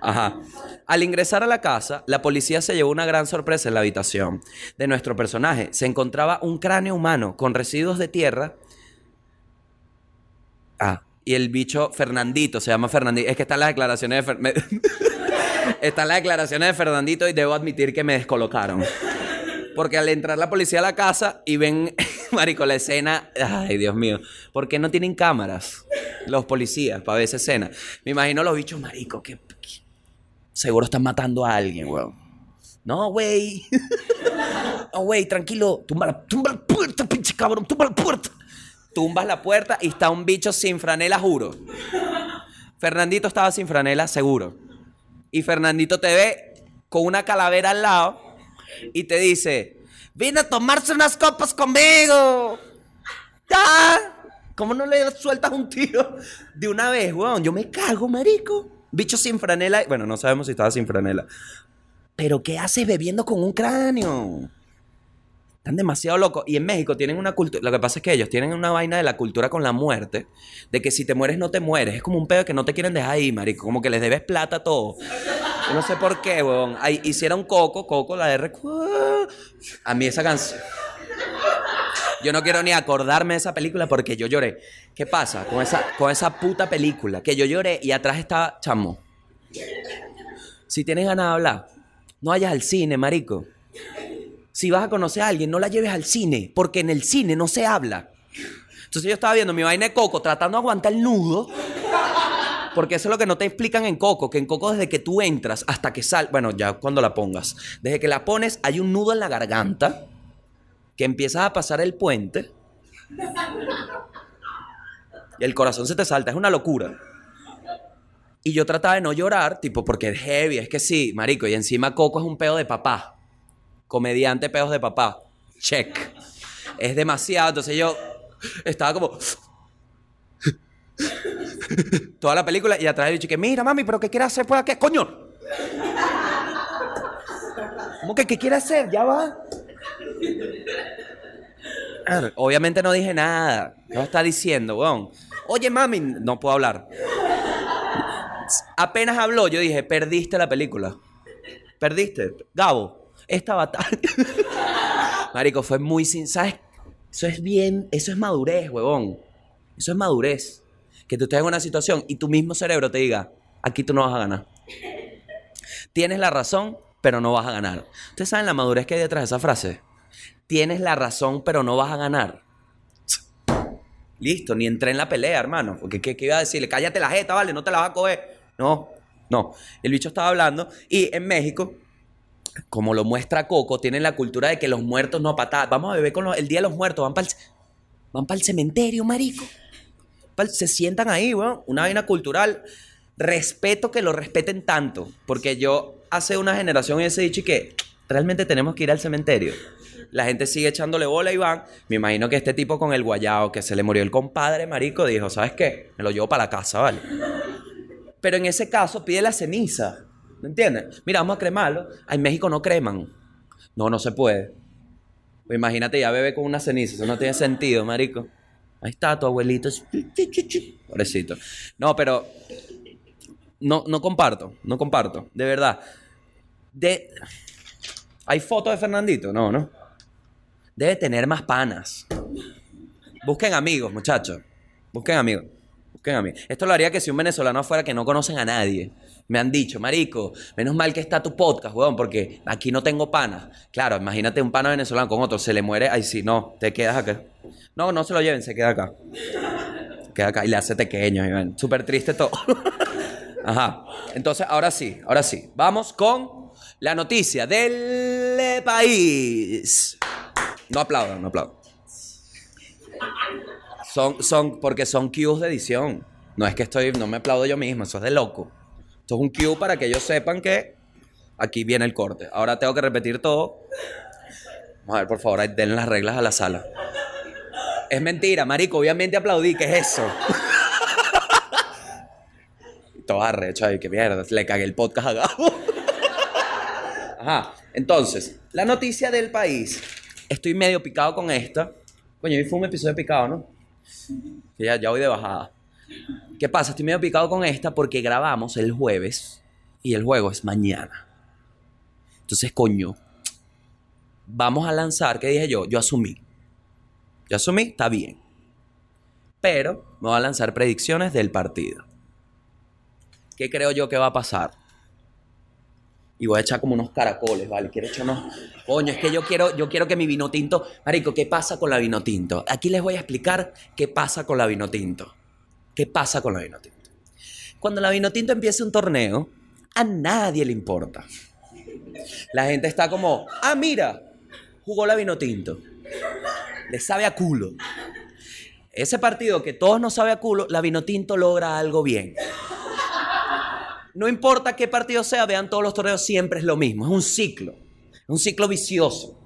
Ajá. Al ingresar a la casa, la policía se llevó una gran sorpresa en la habitación de nuestro personaje. Se encontraba un cráneo humano con residuos de tierra. Ah, y el bicho Fernandito, se llama Fernandito. Es que están las declaraciones de están las declaraciones de Fernandito y debo admitir que me descolocaron. Porque al entrar la policía a la casa y ven, marico, la escena, ay, Dios mío, ¿por qué no tienen cámaras los policías para ver esa escena? Me imagino los bichos, marico, que, seguro están matando a alguien, weón. No, güey. No, güey, tranquilo. Tumba la, tumba la puerta, pinche cabrón, tumba la puerta. Tumbas la puerta y está un bicho sin franela, juro. Fernandito estaba sin franela, seguro. Y Fernandito te ve con una calavera al lado y te dice, vine a tomarse unas copas conmigo. ¿Ya? ¿Cómo no le sueltas un tiro de una vez, weón? Yo me cago, marico. Bicho sin franela. Bueno, no sabemos si estaba sin franela. Pero ¿qué haces bebiendo con un cráneo? Están demasiado locos. Y en México tienen una cultura. Lo que pasa es que ellos tienen una vaina de la cultura con la muerte. De que si te mueres, no te mueres. Es como un pedo que no te quieren dejar ahí, marico. Como que les debes plata a todo. Yo no sé por qué, weón. Ahí hicieron Coco, Coco, la R. A mí esa canción. Yo no quiero ni acordarme de esa película porque yo lloré. ¿Qué pasa con esa, con esa puta película? Que yo lloré y atrás estaba chamo. Si tienes ganas de hablar, no vayas al cine, marico. Si vas a conocer a alguien, no la lleves al cine, porque en el cine no se habla. Entonces yo estaba viendo mi vaina de Coco tratando de aguantar el nudo. Porque eso es lo que no te explican en Coco, que en Coco desde que tú entras hasta que sal, bueno, ya cuando la pongas, desde que la pones hay un nudo en la garganta, que empiezas a pasar el puente y el corazón se te salta, es una locura. Y yo trataba de no llorar, tipo, porque es heavy, es que sí, marico, y encima Coco es un pedo de papá, comediante pedos de papá, check. Es demasiado, entonces yo estaba como toda la película y atrás bicho que mira mami pero qué quiere hacer por aquí coño. ¿cómo que qué quiere hacer? ya va. Obviamente no dije nada. No está diciendo weón. Oye mami no puedo hablar apenas habló yo dije perdiste la película perdiste Gabo esta batalla marico fue muy sin sabes eso es bien eso es madurez huevón eso es madurez que tú estés en una situación y tu mismo cerebro te diga, aquí tú no vas a ganar. Tienes la razón, pero no vas a ganar. ¿Ustedes saben la madurez que hay detrás de esa frase? Tienes la razón, pero no vas a ganar. Listo, ni entré en la pelea, hermano. Porque ¿qué, qué iba a decirle? Cállate la jeta, vale, no te la vas a coger. No, no. El bicho estaba hablando y en México, como lo muestra Coco, tienen la cultura de que los muertos no patadas. Vamos a beber con los- el día de los muertos, van para el, van el cementerio, marico se sientan ahí, weón. Una vaina cultural. Respeto que lo respeten tanto. Porque yo hace una generación hubiese dicho que realmente tenemos que ir al cementerio. La gente sigue echándole bola y van. Me imagino que este tipo con el guayao, que se le murió el compadre, marico, dijo, ¿sabes qué? Me lo llevo para la casa, ¿vale? Pero en ese caso pide la ceniza. ¿Me entiendes? Mira, vamos a cremarlo. En México no creman. No, no se puede. Pues imagínate ya bebé con una ceniza. Eso no tiene sentido, marico. Ahí está tu abuelito. Pobrecito. No, pero. No, no comparto. No comparto. De verdad. De. ¿Hay fotos de Fernandito? No, ¿no? Debe tener más panas. Busquen amigos, muchachos. Busquen amigos. Busquen amigos. Esto lo haría que si un venezolano afuera que no conocen a nadie. Me han dicho, marico, menos mal que está tu podcast, weón, porque aquí no tengo panas. Claro, imagínate un pana venezolano con otro, se le muere, ay sí, no, te quedas acá. No, no se lo lleven, se queda acá. Queda acá y le hace pequeño. Súper triste todo. Ajá. Entonces, ahora sí, ahora sí. Vamos con la noticia del país. No aplaudan, no aplaudan. Son, son, porque son cues de edición. No es que estoy, no me aplaudo yo mismo, eso es de loco. Esto es un cue para que ellos sepan que aquí viene el corte. Ahora tengo que repetir todo. Vamos a ver, por favor, den las reglas a la sala. Es mentira, marico, obviamente aplaudí, ¿qué es eso? Todo arrecho ahí, qué mierda, le cagué el podcast a Gabo. Ajá, entonces, la noticia del país. Estoy medio picado con esta. Coño, hoy fue un episodio picado, ¿no? Ya, ya voy de bajada. ¿Qué pasa? Estoy medio picado con esta porque grabamos el jueves y el juego es mañana. Entonces, coño, vamos a lanzar, ¿qué dije yo? Yo asumí. Yo asumí, está bien. Pero me voy a lanzar predicciones del partido. ¿Qué creo yo que va a pasar? Y voy a echar como unos caracoles, ¿vale? Quiero echar unos... Coño, es que yo quiero, yo quiero que mi vino tinto... Marico, ¿qué pasa con la vino tinto? Aquí les voy a explicar qué pasa con la vino tinto. ¿Qué pasa con la vino tinto? Cuando la vino tinto empieza un torneo, a nadie le importa. La gente está como, ah, mira, jugó la vino tinto. Le sabe a culo. Ese partido que todos nos sabe a culo, la vino tinto logra algo bien. No importa qué partido sea, vean todos los torneos, siempre es lo mismo. Es un ciclo. Es un ciclo vicioso.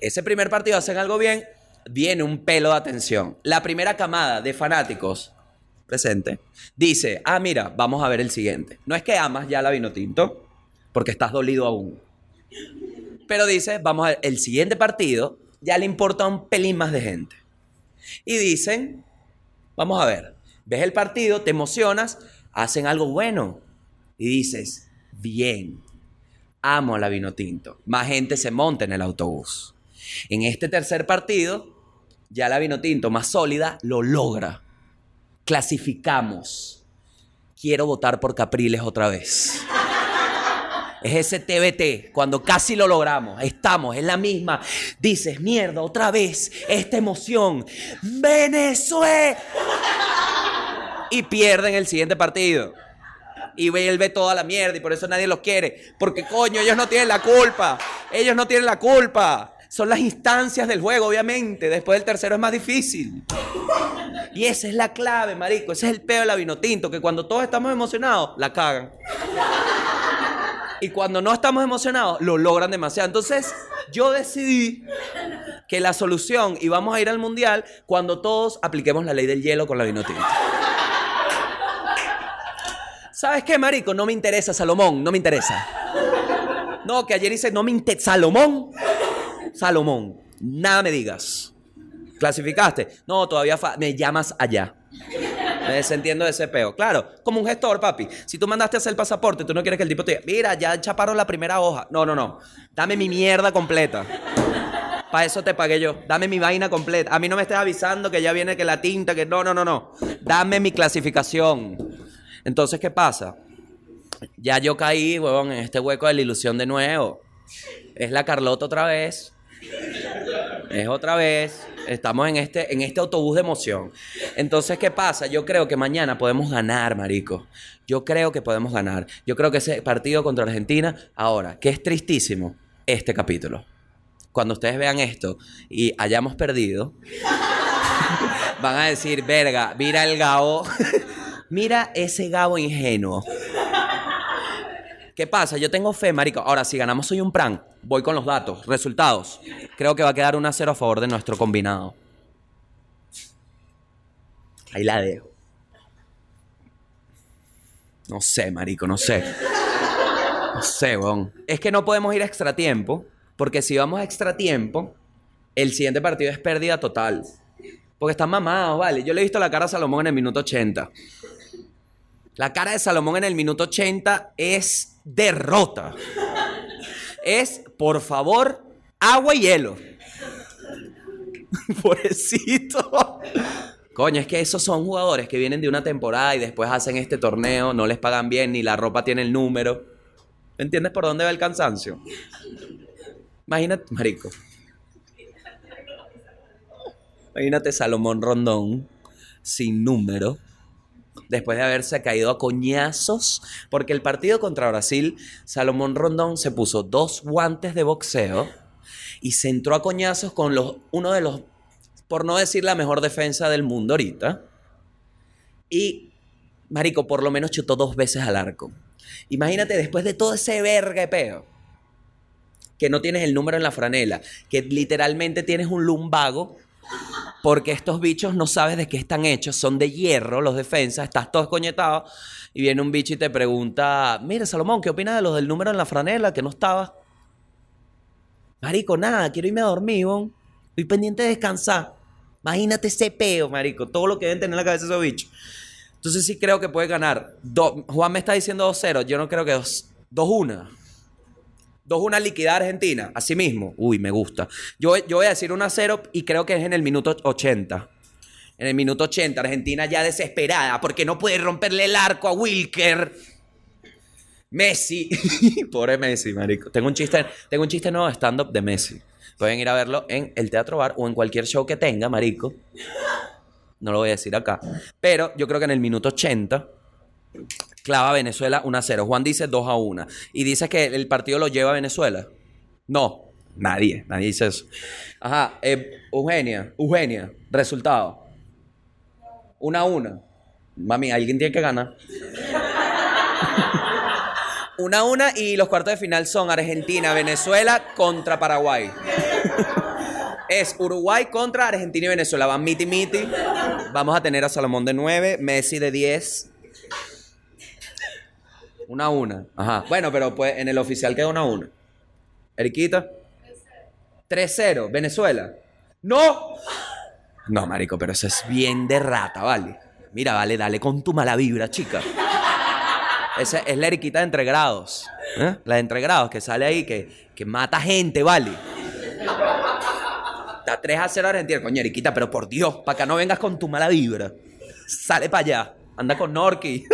Ese primer partido hacen algo bien, viene un pelo de atención. La primera camada de fanáticos presente dice, ah, mira, vamos a ver el siguiente. No es que amas ya la vino tinto, porque estás dolido aún. Pero dice, vamos a ver, el siguiente partido ya le importa un pelín más de gente. Y dicen, vamos a ver, ves el partido, te emocionas, hacen algo bueno. Y dices, bien, amo la vino tinto. Más gente se monta en el autobús. En este tercer partido, ya la vino tinto más sólida lo logra. Clasificamos. Quiero votar por Capriles otra vez. Es ese TBT, cuando casi lo logramos, estamos, es la misma. Dices, mierda, otra vez, esta emoción. Venezuela. Y pierden el siguiente partido. Y vuelve toda la mierda y por eso nadie los quiere. Porque coño, ellos no tienen la culpa. Ellos no tienen la culpa. Son las instancias del juego, obviamente. Después del tercero es más difícil. Y esa es la clave, marico. Ese es el peo de la vino tinto, que cuando todos estamos emocionados, la cagan. Y cuando no estamos emocionados, lo logran demasiado. Entonces, yo decidí que la solución, y vamos a ir al mundial, cuando todos apliquemos la ley del hielo con la vino tinto. ¿Sabes qué, marico? No me interesa Salomón, no me interesa. No, que ayer dice, no me interesa. Salomón, Salomón, nada me digas. ¿Clasificaste? No, todavía me llamas allá. Me desentiendo de ese peo. Claro, como un gestor, papi. Si tú mandaste a hacer el pasaporte, tú no quieres que el tipo te diga, mira, ya chaparon la primera hoja. No, no, no. Dame mi mierda completa. Para eso te pagué yo. Dame mi vaina completa. A mí no me estés avisando que ya viene que la tinta, que no, no, no, no. Dame mi clasificación. Entonces, ¿qué pasa? Ya yo caí, huevón, en este hueco de la ilusión de nuevo. Es la Carlota otra vez. Es otra vez. Estamos en este, en este autobús de emoción. Entonces, ¿qué pasa? Yo creo que mañana podemos ganar, marico. Yo creo que podemos ganar. Yo creo que ese partido contra Argentina, ahora, que es tristísimo, este capítulo. Cuando ustedes vean esto y hayamos perdido, van a decir, verga, mira el Gabo, mira ese Gabo ingenuo. ¿Qué pasa? Yo tengo fe, marico. Ahora, si ganamos soy un pran, voy con los datos, resultados. Creo que va a quedar un a 0 a favor de nuestro combinado. Ahí la dejo. No sé, marico, no sé. No sé, weón. Es que no podemos ir a extra tiempo, porque si vamos a extra tiempo, el siguiente partido es pérdida total. Porque están mamados, ¿vale? Yo le he visto la cara a Salomón en el minuto 80. La cara de Salomón en el minuto 80 es derrota. Es, por favor, agua y hielo. Pobrecito. Coño, es que esos son jugadores que vienen de una temporada y después hacen este torneo, no les pagan bien, ni la ropa tiene el número. ¿Me entiendes por dónde va el cansancio? Imagínate, marico. Imagínate Salomón Rondón, sin número, después de haberse caído a coñazos, porque el partido contra Brasil, Salomón Rondón se puso dos guantes de boxeo y se entró a coñazos con los, uno de los, por no decir la mejor defensa del mundo ahorita. Y, Marico, por lo menos chutó dos veces al arco. Imagínate después de todo ese verga peo, que no tienes el número en la franela, que literalmente tienes un lumbago, porque estos bichos no sabes de qué están hechos, son de hierro los defensas, estás todo escoñetado, y viene un bicho y te pregunta, mira Salomón, ¿qué opinas de los del número en la franela que no estaba? Marico, nada, quiero irme a dormir. Estoy pendiente de descansar. Imagínate ese peo, marico, todo lo que deben tener en la cabeza esos bichos. Entonces sí creo que puede ganar. Do- Juan me está diciendo 2-0, yo no creo que 2- 2-1. 2-1 liquidar Argentina, así mismo. Uy, me gusta. Yo, yo voy a decir 1-0 y creo que es en el minuto 80. En el minuto 80, Argentina ya desesperada porque no puede romperle el arco a Wilker. Messi. Pobre Messi, marico. Tengo un chiste, tengo un chiste nuevo de stand-up de Messi. Pueden ir a verlo en el Teatro Bar o en cualquier show que tenga, marico. No lo voy a decir acá. Pero yo creo que en el minuto 80 clava Venezuela 1 a 0. Juan dice 2 a 1. Y dice que el partido lo lleva a Venezuela. No, nadie, nadie dice eso. Ajá, eh, Eugenia, Eugenia, resultado. 1 a 1. Mami, alguien tiene que ganar. 1 a 1 y los cuartos de final son Argentina, Venezuela contra Paraguay. Es Uruguay contra Argentina y Venezuela. Van miti miti. Vamos a tener a Salomón de 9, Messi de 10. Una a una. Ajá. Bueno, pero pues en el oficial queda una a una. Eriquita. 3-0. Venezuela. ¡No! No, marico, pero eso es bien de rata, ¿vale? Mira, vale, dale con tu mala vibra, chica. Esa es la Eriquita de entre grados. ¿eh? La de entre grados que sale ahí, que, que mata gente, ¿vale? Está 3 a 0 Argentina. Coño, Eriquita, pero por Dios, para que no vengas con tu mala vibra. Sale para allá. Anda con Norky.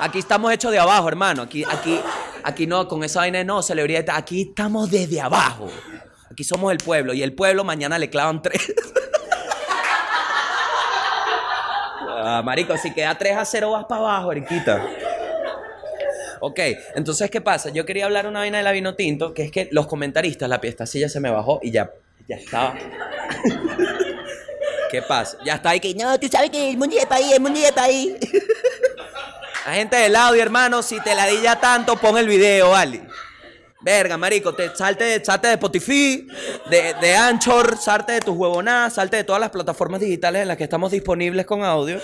Aquí estamos hechos de abajo, hermano. Aquí, aquí, aquí no, con esa vaina no, celebridad. Aquí estamos desde abajo. Aquí somos el pueblo. Y el pueblo mañana le clavan tres. Ah, marico, si queda 3 a 0 vas para abajo, Eriquita. Ok, entonces, ¿qué pasa? Yo quería hablar una vaina de la vino tinto, que es que los comentaristas, la piestacilla se me bajó y ya, ya estaba. ¿Qué pasa? Ya está ahí que no, tú sabes que el mundo de país, el mundo de país. La gente del audio, hermano, si te ladilla tanto, pon el video, vale. Verga, marico, te, salte, salte de Spotify, de, de Anchor, salte de tus huevonadas, salte de todas las plataformas digitales en las que estamos disponibles con audio.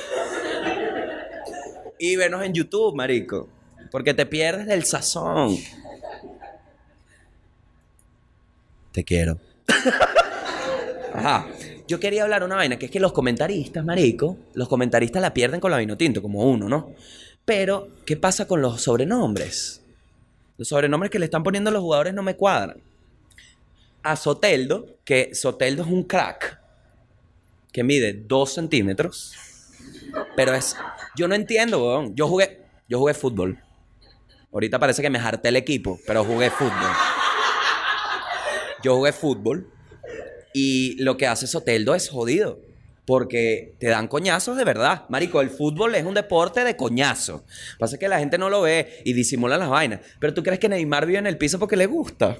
Y venos en YouTube, marico. Porque te pierdes del sazón. Te quiero. Ajá. Yo quería hablar una vaina, que es que los comentaristas, marico, los comentaristas la pierden con la vino tinto, como uno, ¿no? Pero, ¿qué pasa con los sobrenombres? Los sobrenombres que le están poniendo a los jugadores no me cuadran. A Soteldo, que Soteldo es un crack, que mide 2 centímetros, pero es... Yo no entiendo, weón. Yo jugué, yo jugué fútbol. Ahorita parece que me harté el equipo, pero jugué fútbol. Yo jugué fútbol y lo que hace Soteldo es jodido. Porque te dan coñazos de verdad. Marico, el fútbol es un deporte de coñazo. Pasa que la gente no lo ve y disimula las vainas. Pero tú crees que Neymar vive en el piso porque le gusta.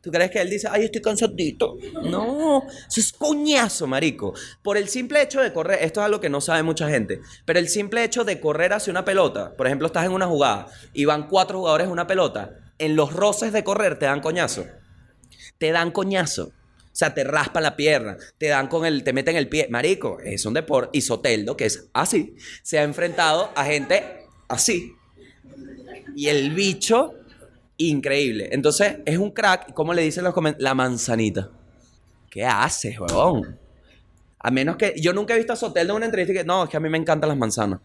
¿Tú crees que él dice, ay, estoy cansadito? No, eso es coñazo, marico. Por el simple hecho de correr, esto es algo que no sabe mucha gente, pero el simple hecho de correr hacia una pelota, por ejemplo, estás en una jugada y van cuatro jugadores en una pelota, en los roces de correr te dan coñazo. Te dan coñazo. Sea, te raspan la pierna, te dan con el, te meten el pie. Marico, es un deporte. Y Soteldo, que es así, se ha enfrentado a gente así. Y el bicho, increíble. Entonces, es un crack. ¿Cómo le dicen los comentarios? La manzanita. ¿Qué haces, huevón? A menos que. Yo nunca he visto a Soteldo en una entrevista que. No, es que a mí me encantan las manzanas.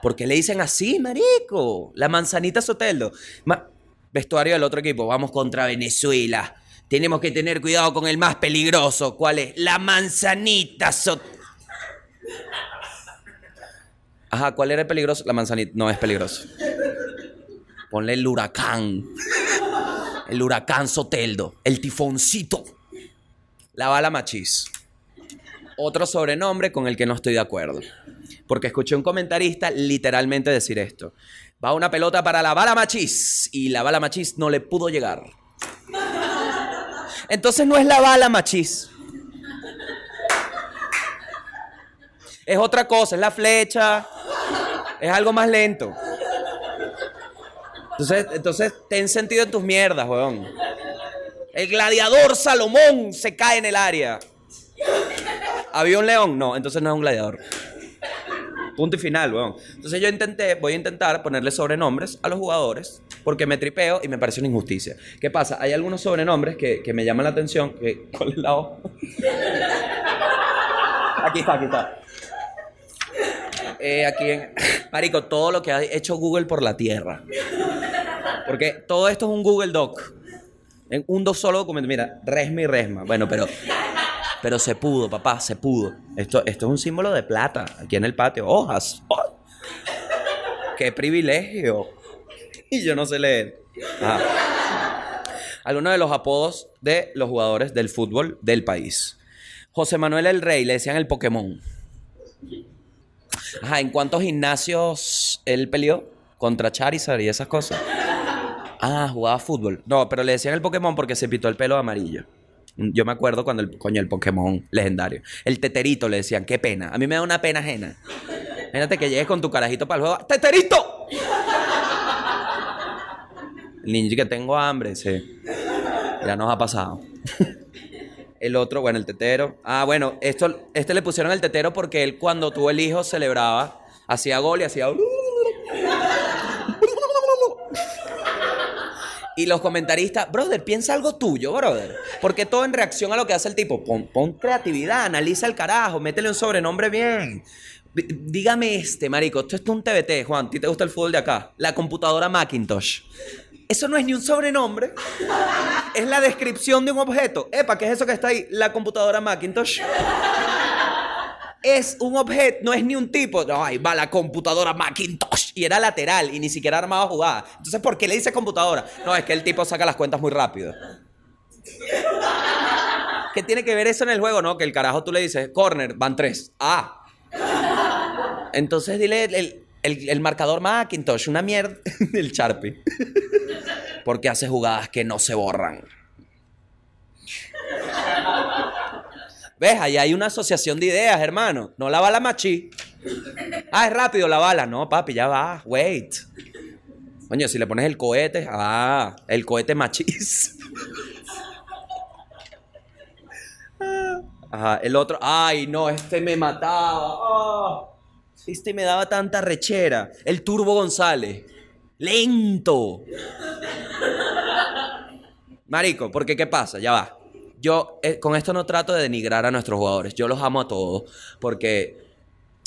¿Por qué le dicen así, marico? La manzanita Soteldo. Ma- Vestuario del otro equipo. Vamos contra Venezuela. Tenemos que tener cuidado con el más peligroso. ¿Cuál es? La manzanita Soteldo. Ajá, ¿cuál era el peligroso? La manzanita. No es peligroso. Ponle el huracán. El huracán Soteldo. El tifoncito. La bala machis. Otro sobrenombre con el que no estoy de acuerdo. Porque escuché un comentarista literalmente decir esto. Va una pelota para la bala machis y la bala machis no le pudo llegar. Entonces no es la bala machis. Es otra cosa, es la flecha. Es algo más lento. Entonces, entonces ten sentido en tus mierdas, weón. El gladiador Salomón se cae en el área. ¿Había un león? No, entonces no es un gladiador. Punto y final, weón. Entonces yo intenté, voy a intentar ponerle sobrenombres a los jugadores porque me tripeo y me parece una injusticia. ¿Qué pasa? Hay algunos sobrenombres que, que me llaman la atención. Que, ¿Cuál es la hoja? Aquí está, aquí está. Eh, aquí en... Marico, todo lo que ha hecho Google por la Tierra. Porque todo esto es un Google Doc. En un dos solo documento. Mira, resma y resma. Bueno, pero... Pero se pudo, papá, se pudo. Esto, esto es un símbolo de plata aquí en el patio. Hojas. ¡Oh! ¡Qué privilegio! Y yo no sé leer. Ajá. Algunos de los apodos de los jugadores del fútbol del país. José Manuel el Rey, le decían el Pokémon. Ajá, ¿en cuántos gimnasios él peleó? Contra Charizard y esas cosas. Ah, jugaba fútbol. No, pero le decían el Pokémon porque se pintó el pelo amarillo. Yo me acuerdo cuando el coño el Pokémon legendario. El teterito le decían, qué pena. A mí me da una pena ajena. Imagínate que llegues con tu carajito para el juego. ¡Teterito! El niño que tengo hambre, sí. Ya nos ha pasado. El otro, bueno, el tetero. Ah, bueno, esto, este le pusieron el tetero porque él cuando tuvo el hijo celebraba, hacía gol y hacía... Y los comentaristas, brother, piensa algo tuyo, brother. Porque todo en reacción a lo que hace el tipo. Pon, pon creatividad, analiza el carajo, métele un sobrenombre bien. Dígame este, marico. Esto es un TBT, Juan. ¿A ti te gusta el fútbol de acá? La computadora Macintosh. Eso no es ni un sobrenombre. Es la descripción de un objeto. Epa, ¿qué es eso que está ahí? La computadora Macintosh. Es un objeto, no es ni un tipo. No, ahí va la computadora Macintosh. Y era lateral y ni siquiera armaba jugada. Entonces, ¿por qué le dice computadora? No, es que el tipo saca las cuentas muy rápido. ¿Qué tiene que ver eso en el juego? No, que el carajo tú le dices, corner, van tres. Ah. Entonces dile el, el- el- marcador Macintosh, una mierda. el Sharpie. Porque hace jugadas que no se borran. ¿Ves? Ahí hay una asociación de ideas, hermano. No la bala machi. Ah, es rápido la bala. No, papi, ya va. Wait. Coño, si le pones el cohete. Ah, el cohete machis. Ajá, el otro. Ay, no, este me mataba. Ah, este me daba tanta rechera. El Turbo González. Lento. Marico, porque ¿qué pasa? Ya va. Yo eh, con esto no trato de denigrar a nuestros jugadores. Yo los amo a todos porque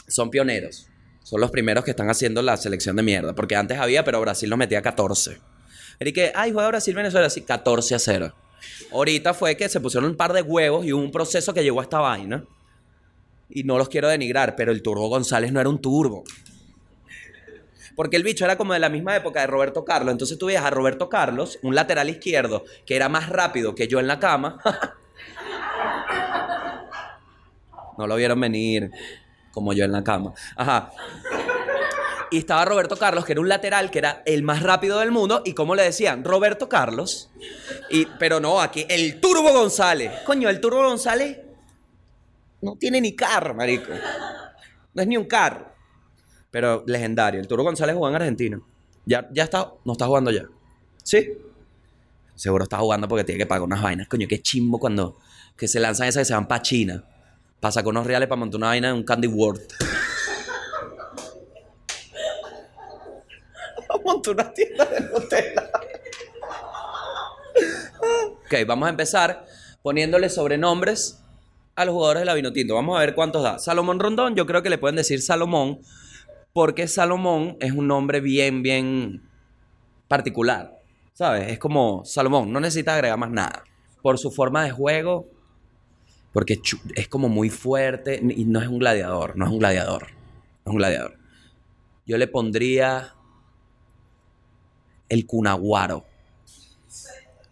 son pioneros. Son los primeros que están haciendo la selección de mierda. Porque antes había, pero Brasil nos metía 14. Y que, ay, juega Brasil-Venezuela, sí, 14 a 0. Ahorita fue que se pusieron un par de huevos y hubo un proceso que llegó a esta vaina. Y no los quiero denigrar, pero el Turbo González no era un turbo. Porque el bicho era como de la misma época de Roberto Carlos. Entonces tú veías a Roberto Carlos, un lateral izquierdo, que era más rápido que yo en la cama. no lo vieron venir como yo en la cama. Ajá. Y estaba Roberto Carlos, que era un lateral, que era el más rápido del mundo. Y como le decían, Roberto Carlos. Y, pero no, aquí, el Turbo González. Coño, el Turbo González no tiene ni carro, marico. No es ni un carro. Pero legendario. El Turbo González jugó en Argentina. Ya, ya está, no está jugando ya. ¿Sí? Seguro está jugando porque tiene que pagar unas vainas. Coño, qué chimbo cuando que se lanzan esas que se van para China. Para sacar unos reales para montar una vaina en un Candy World. montar una tienda de Nutella. ok, vamos a empezar poniéndole sobrenombres a los jugadores de la Vinotinto. Vamos a ver cuántos da. Salomón Rondón, yo creo que le pueden decir Salomón porque Salomón es un nombre bien, bien particular. ¿Sabes? Es como Salomón, no necesita agregar más nada. Por su forma de juego, porque es como muy fuerte y no es un gladiador, no es un gladiador, no es un gladiador. Yo le pondría el cunaguaro.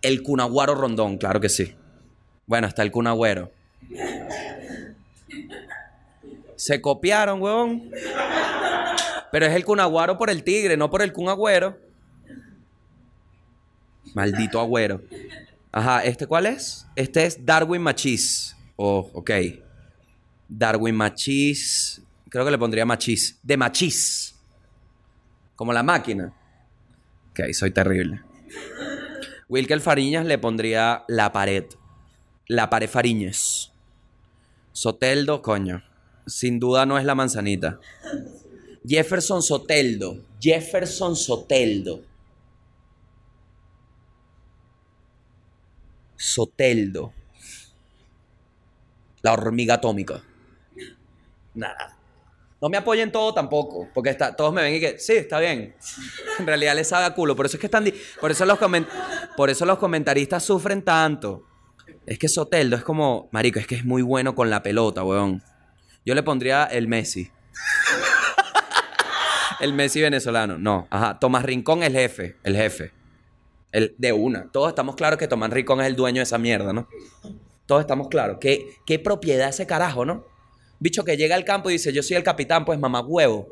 El cunaguaro rondón, claro que sí. Bueno, está el Kun Agüero. Se copiaron, huevón. Pero es el Kun Agüero por el tigre, no por el Kun Agüero. Maldito Agüero. Ajá, ¿este cuál es? Este es Darwin Machis. Oh, ok. Darwin Machis. Creo que le pondría Machis. De Machis. Como la máquina. Ok, soy terrible. Wilker Fariñas le pondría la pared. La pared Fariñez. Soteldo, coño. Sin duda no es la manzanita. Jefferson Soteldo. Jefferson Soteldo. Soteldo. La hormiga atómica. Nada. No me apoyen todo tampoco, porque está, todos me ven y que, sí, está bien. En realidad les sabe a culo. Por eso es que están. Por eso, los por eso los comentaristas sufren tanto. Es que Soteldo es como. Marico, es que es muy bueno con la pelota, weón. Yo le pondría el Messi. El Messi venezolano. No, ajá. Tomás Rincón, el jefe. El jefe. El, de una. Todos estamos claros que Tomás Rincón es el dueño de esa mierda, ¿no? Todos estamos claros. ¿Qué, qué propiedad ese carajo, no? Bicho que llega al campo y dice, yo soy el capitán, pues mamá huevo.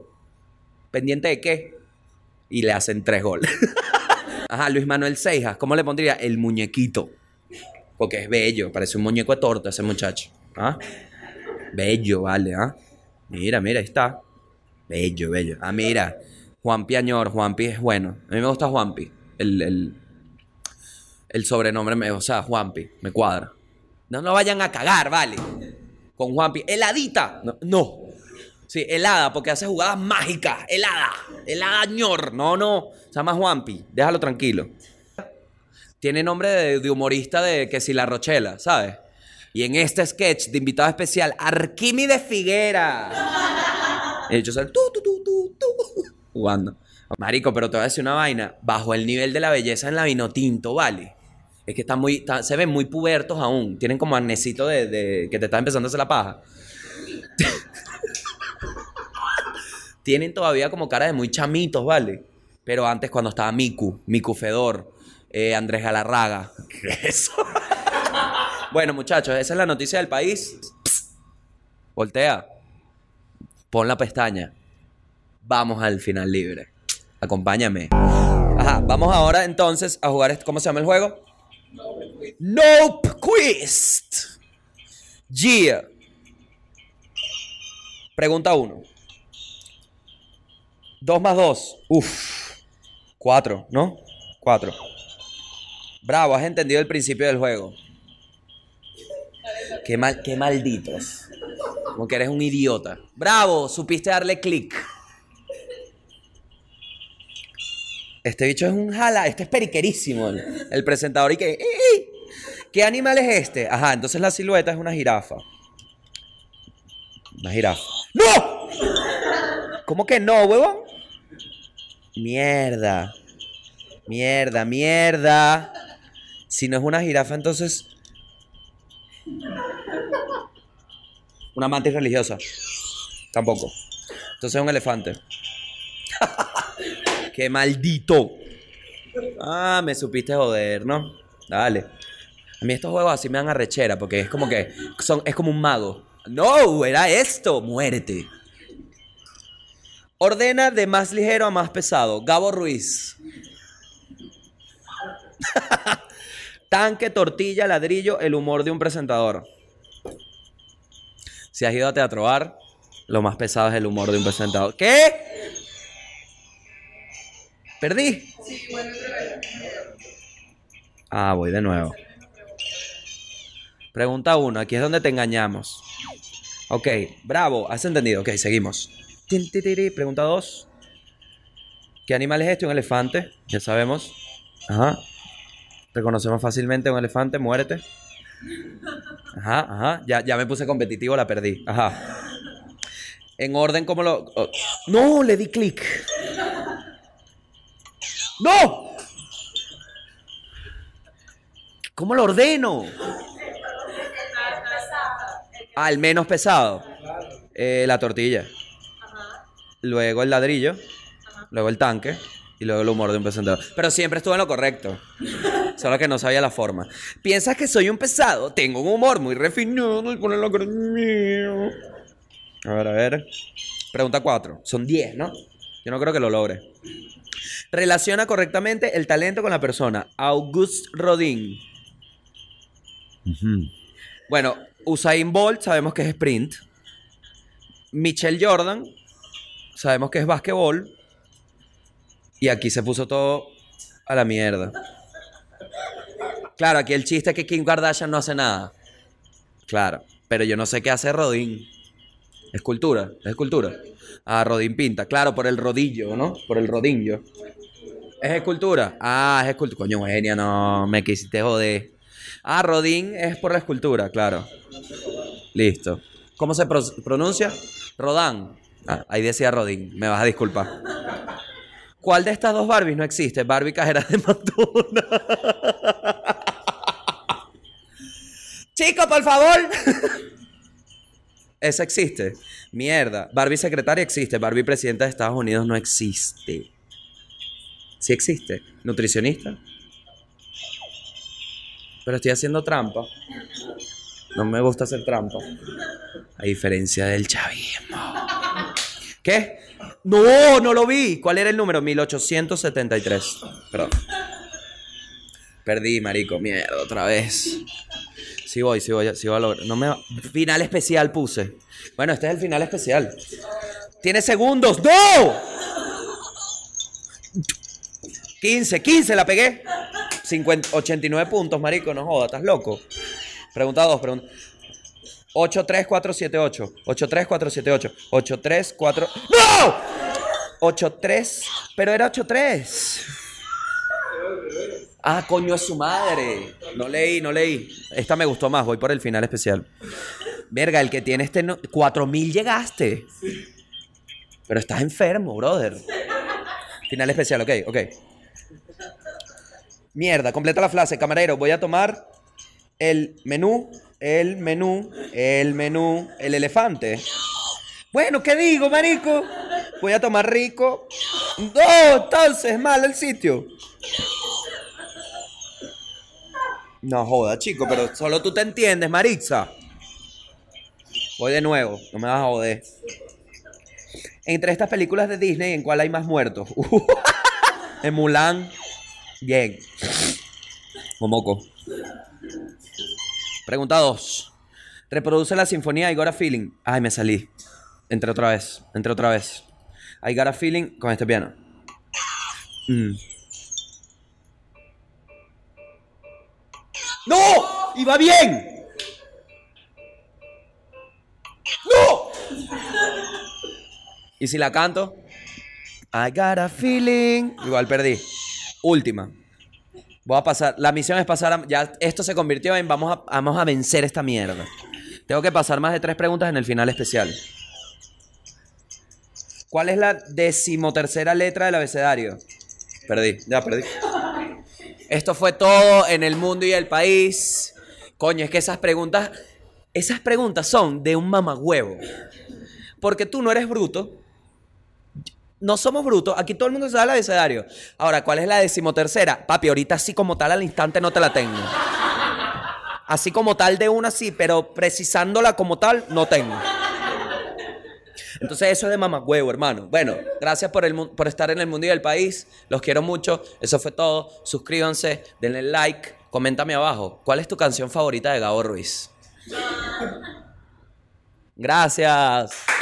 ¿Pendiente de qué? Y le hacen tres goles. Ajá, Luis Manuel Seijas, ¿cómo le pondría? El muñequito. Porque es bello, parece un muñeco de torta ese muchacho. ¿Ah? Bello, vale, ¿ah? Mira, mira, ahí está. Bello, bello. Ah, mira. Juan Piañor, Juanpi es bueno. A mí me gusta Juanpi. El, el, el sobrenombre, me, o sea, Juanpi, me cuadra. No nos vayan a cagar, vale. Con Juanpi. Heladita. No, no. Sí, helada, porque hace jugadas mágicas. Helada. Helada ñor. No, no. Se llama Juanpi. Déjalo tranquilo. Tiene nombre de, de humorista de que si la Rochela, ¿sabes? Y en este sketch de invitado especial, Arquímedes Figuera. Y yo soy tú, tú, tú, tú, tú, jugando. Marico, pero te voy a decir una vaina. Bajo el nivel de la belleza en la vino tinto, ¿vale? Es que están muy, se ven muy pubertos aún. Tienen como arnesito de, de que te está empezando a hacer la paja. Tienen todavía como cara de muy chamitos, ¿vale? Pero antes cuando estaba Miku, Miku Fedor, eh, Andrés Galarraga. ¿Qué es eso? bueno, muchachos, esa es la noticia del país. Psst. Voltea. Pon la pestaña. Vamos al final libre. Acompáñame. Ajá, vamos ahora entonces a jugar. este- ¿Cómo se llama el juego? Nope Quiz. Yeah. Pregunta 1. 2 más 2. Uf. 4, ¿no? 4. Bravo, has entendido el principio del juego. Qué, mal, qué malditos. Como que eres un idiota. Bravo, supiste darle clic. Este bicho es un jala, este es periquerísimo. El, presentador y que... ¿Qué animal es este? Ajá, entonces la silueta es una jirafa. Una jirafa. ¡No! ¿Cómo que no, huevón? Mierda. Mierda, mierda. Si no es una jirafa, entonces... Una mantis religiosa. Tampoco. Entonces es un elefante. ¡Qué maldito! Ah, me supiste joder, ¿no? Dale. A mí estos juegos así me dan arrechera porque es como que son, es como un mago. No, era esto, muérete. Ordena de más ligero a más pesado. Gabo Ruiz. Tanque, tortilla, ladrillo, el humor de un presentador. Si has ido a Teatro Bar, lo más pesado es el humor de un presentador. ¿Qué? ¿Perdí? Ah, voy de nuevo. Pregunta 1, aquí es donde te engañamos. Ok, bravo, has entendido. Ok, seguimos. Pregunta 2. ¿Qué animal es este? Un elefante, ya sabemos. Ajá. Reconocemos fácilmente un elefante, muérete. Ajá, ajá. Ya, ya me puse competitivo, la perdí. Ajá. En orden, como lo. oh. No, le di clic. ¡No! ¿Cómo lo ordeno? Al menos pesado. Eh, la tortilla. Luego el ladrillo. Luego el tanque. Y luego el humor de un presentador. Pero siempre estuve en lo correcto. Solo que no sabía la forma. ¿Piensas que soy un pesado? Tengo un humor muy refinado y con el mío. A ver, a ver. Pregunta 4. Son 10, ¿no? Yo no creo que lo logre. Relaciona correctamente el talento con la persona. Auguste Rodin. Ujú. Bueno, Usain Bolt sabemos que es sprint. Michelle Jordan sabemos que es básquetbol. Y aquí se puso todo a la mierda. Claro, aquí el chiste es que Kim Kardashian no hace nada. Claro, pero yo no sé qué hace Rodin. Escultura, es escultura. Ah, Rodin pinta, claro, por el rodillo, ¿no? Por el rodillo. ¿Es escultura? Ah, es escultura. Coño, Eugenia, no, me quisiste joder. Ah, Rodin es por la escultura, claro. Listo. ¿Cómo se pro- pronuncia? Rodán. Ah, ahí decía Rodin, me vas a disculpar. ¿Cuál de estas dos Barbies no existe? Barbie cajera de McDonald's. Chico, por favor. Esa existe. Mierda. Barbie secretaria existe. Barbie presidenta de Estados Unidos no existe. Sí existe. Nutricionista. Pero estoy haciendo trampa. No me gusta hacer trampa. A diferencia del chavismo. ¿Qué? No, no lo vi. ¿Cuál era el número? 1873. Perdón. Perdí, marico. Mierda, otra vez. Sí voy, sí voy, sí voy a lograr. No me Final especial puse. Bueno, este es el final especial. Tiene segundos. ¡No! 15, 15 la pegué. 50, 89 puntos, marico. No jodas, estás loco. Pregunta 2, pregunta. 83478. 83478. 834. ¡No! 83. Pero era 83. Ah, coño, es su madre. No leí, no leí. Esta me gustó más, voy por el final especial. Verga, el que tiene este... No... 4000 llegaste. Pero estás enfermo, brother. Final especial, ok, ok. Mierda, completa la frase. Camarero, voy a tomar el menú, el menú, el menú, el elefante. Bueno, ¿qué digo, marico? Voy a tomar rico. No, entonces, mal el sitio. No joda, chico, pero solo tú te entiendes, Maritza. Voy de nuevo, no me vas a joder. Entre estas películas de Disney, ¿en cuál hay más muertos? en Mulan. Bien. Momoco. Pregunta 2. Reproduce la sinfonía I Got a Feeling. Ay, me salí. Entré otra vez. Entré otra vez. I Got a Feeling con este piano. Mm. ¡No! ¡Iba bien! ¡No! ¿Y si la canto? I got a feeling. Igual perdí. Última. Voy a pasar. La misión es pasar a. Ya esto se convirtió en vamos a, vamos a vencer esta mierda. Tengo que pasar más de tres preguntas en el final especial. ¿Cuál es la decimotercera letra del abecedario? Perdí, ya perdí. Esto fue todo en el mundo y el país. Coño, es que esas preguntas. Esas preguntas son de un mamagüevo. Porque tú no eres bruto. No somos brutos. Aquí todo el mundo sabe el abecedario. Ahora, ¿cuál es la decimotercera? Papi, ahorita así como tal al instante no te la tengo. Así como tal de una sí, pero precisándola como tal no tengo. Entonces eso es de mamagüevo, hermano. Bueno, gracias por, el, por estar en el mundo y el país. Los quiero mucho. Eso fue todo. Suscríbanse, denle like, coméntame abajo. ¿Cuál es tu canción favorita de Gabo Ruiz? Gracias.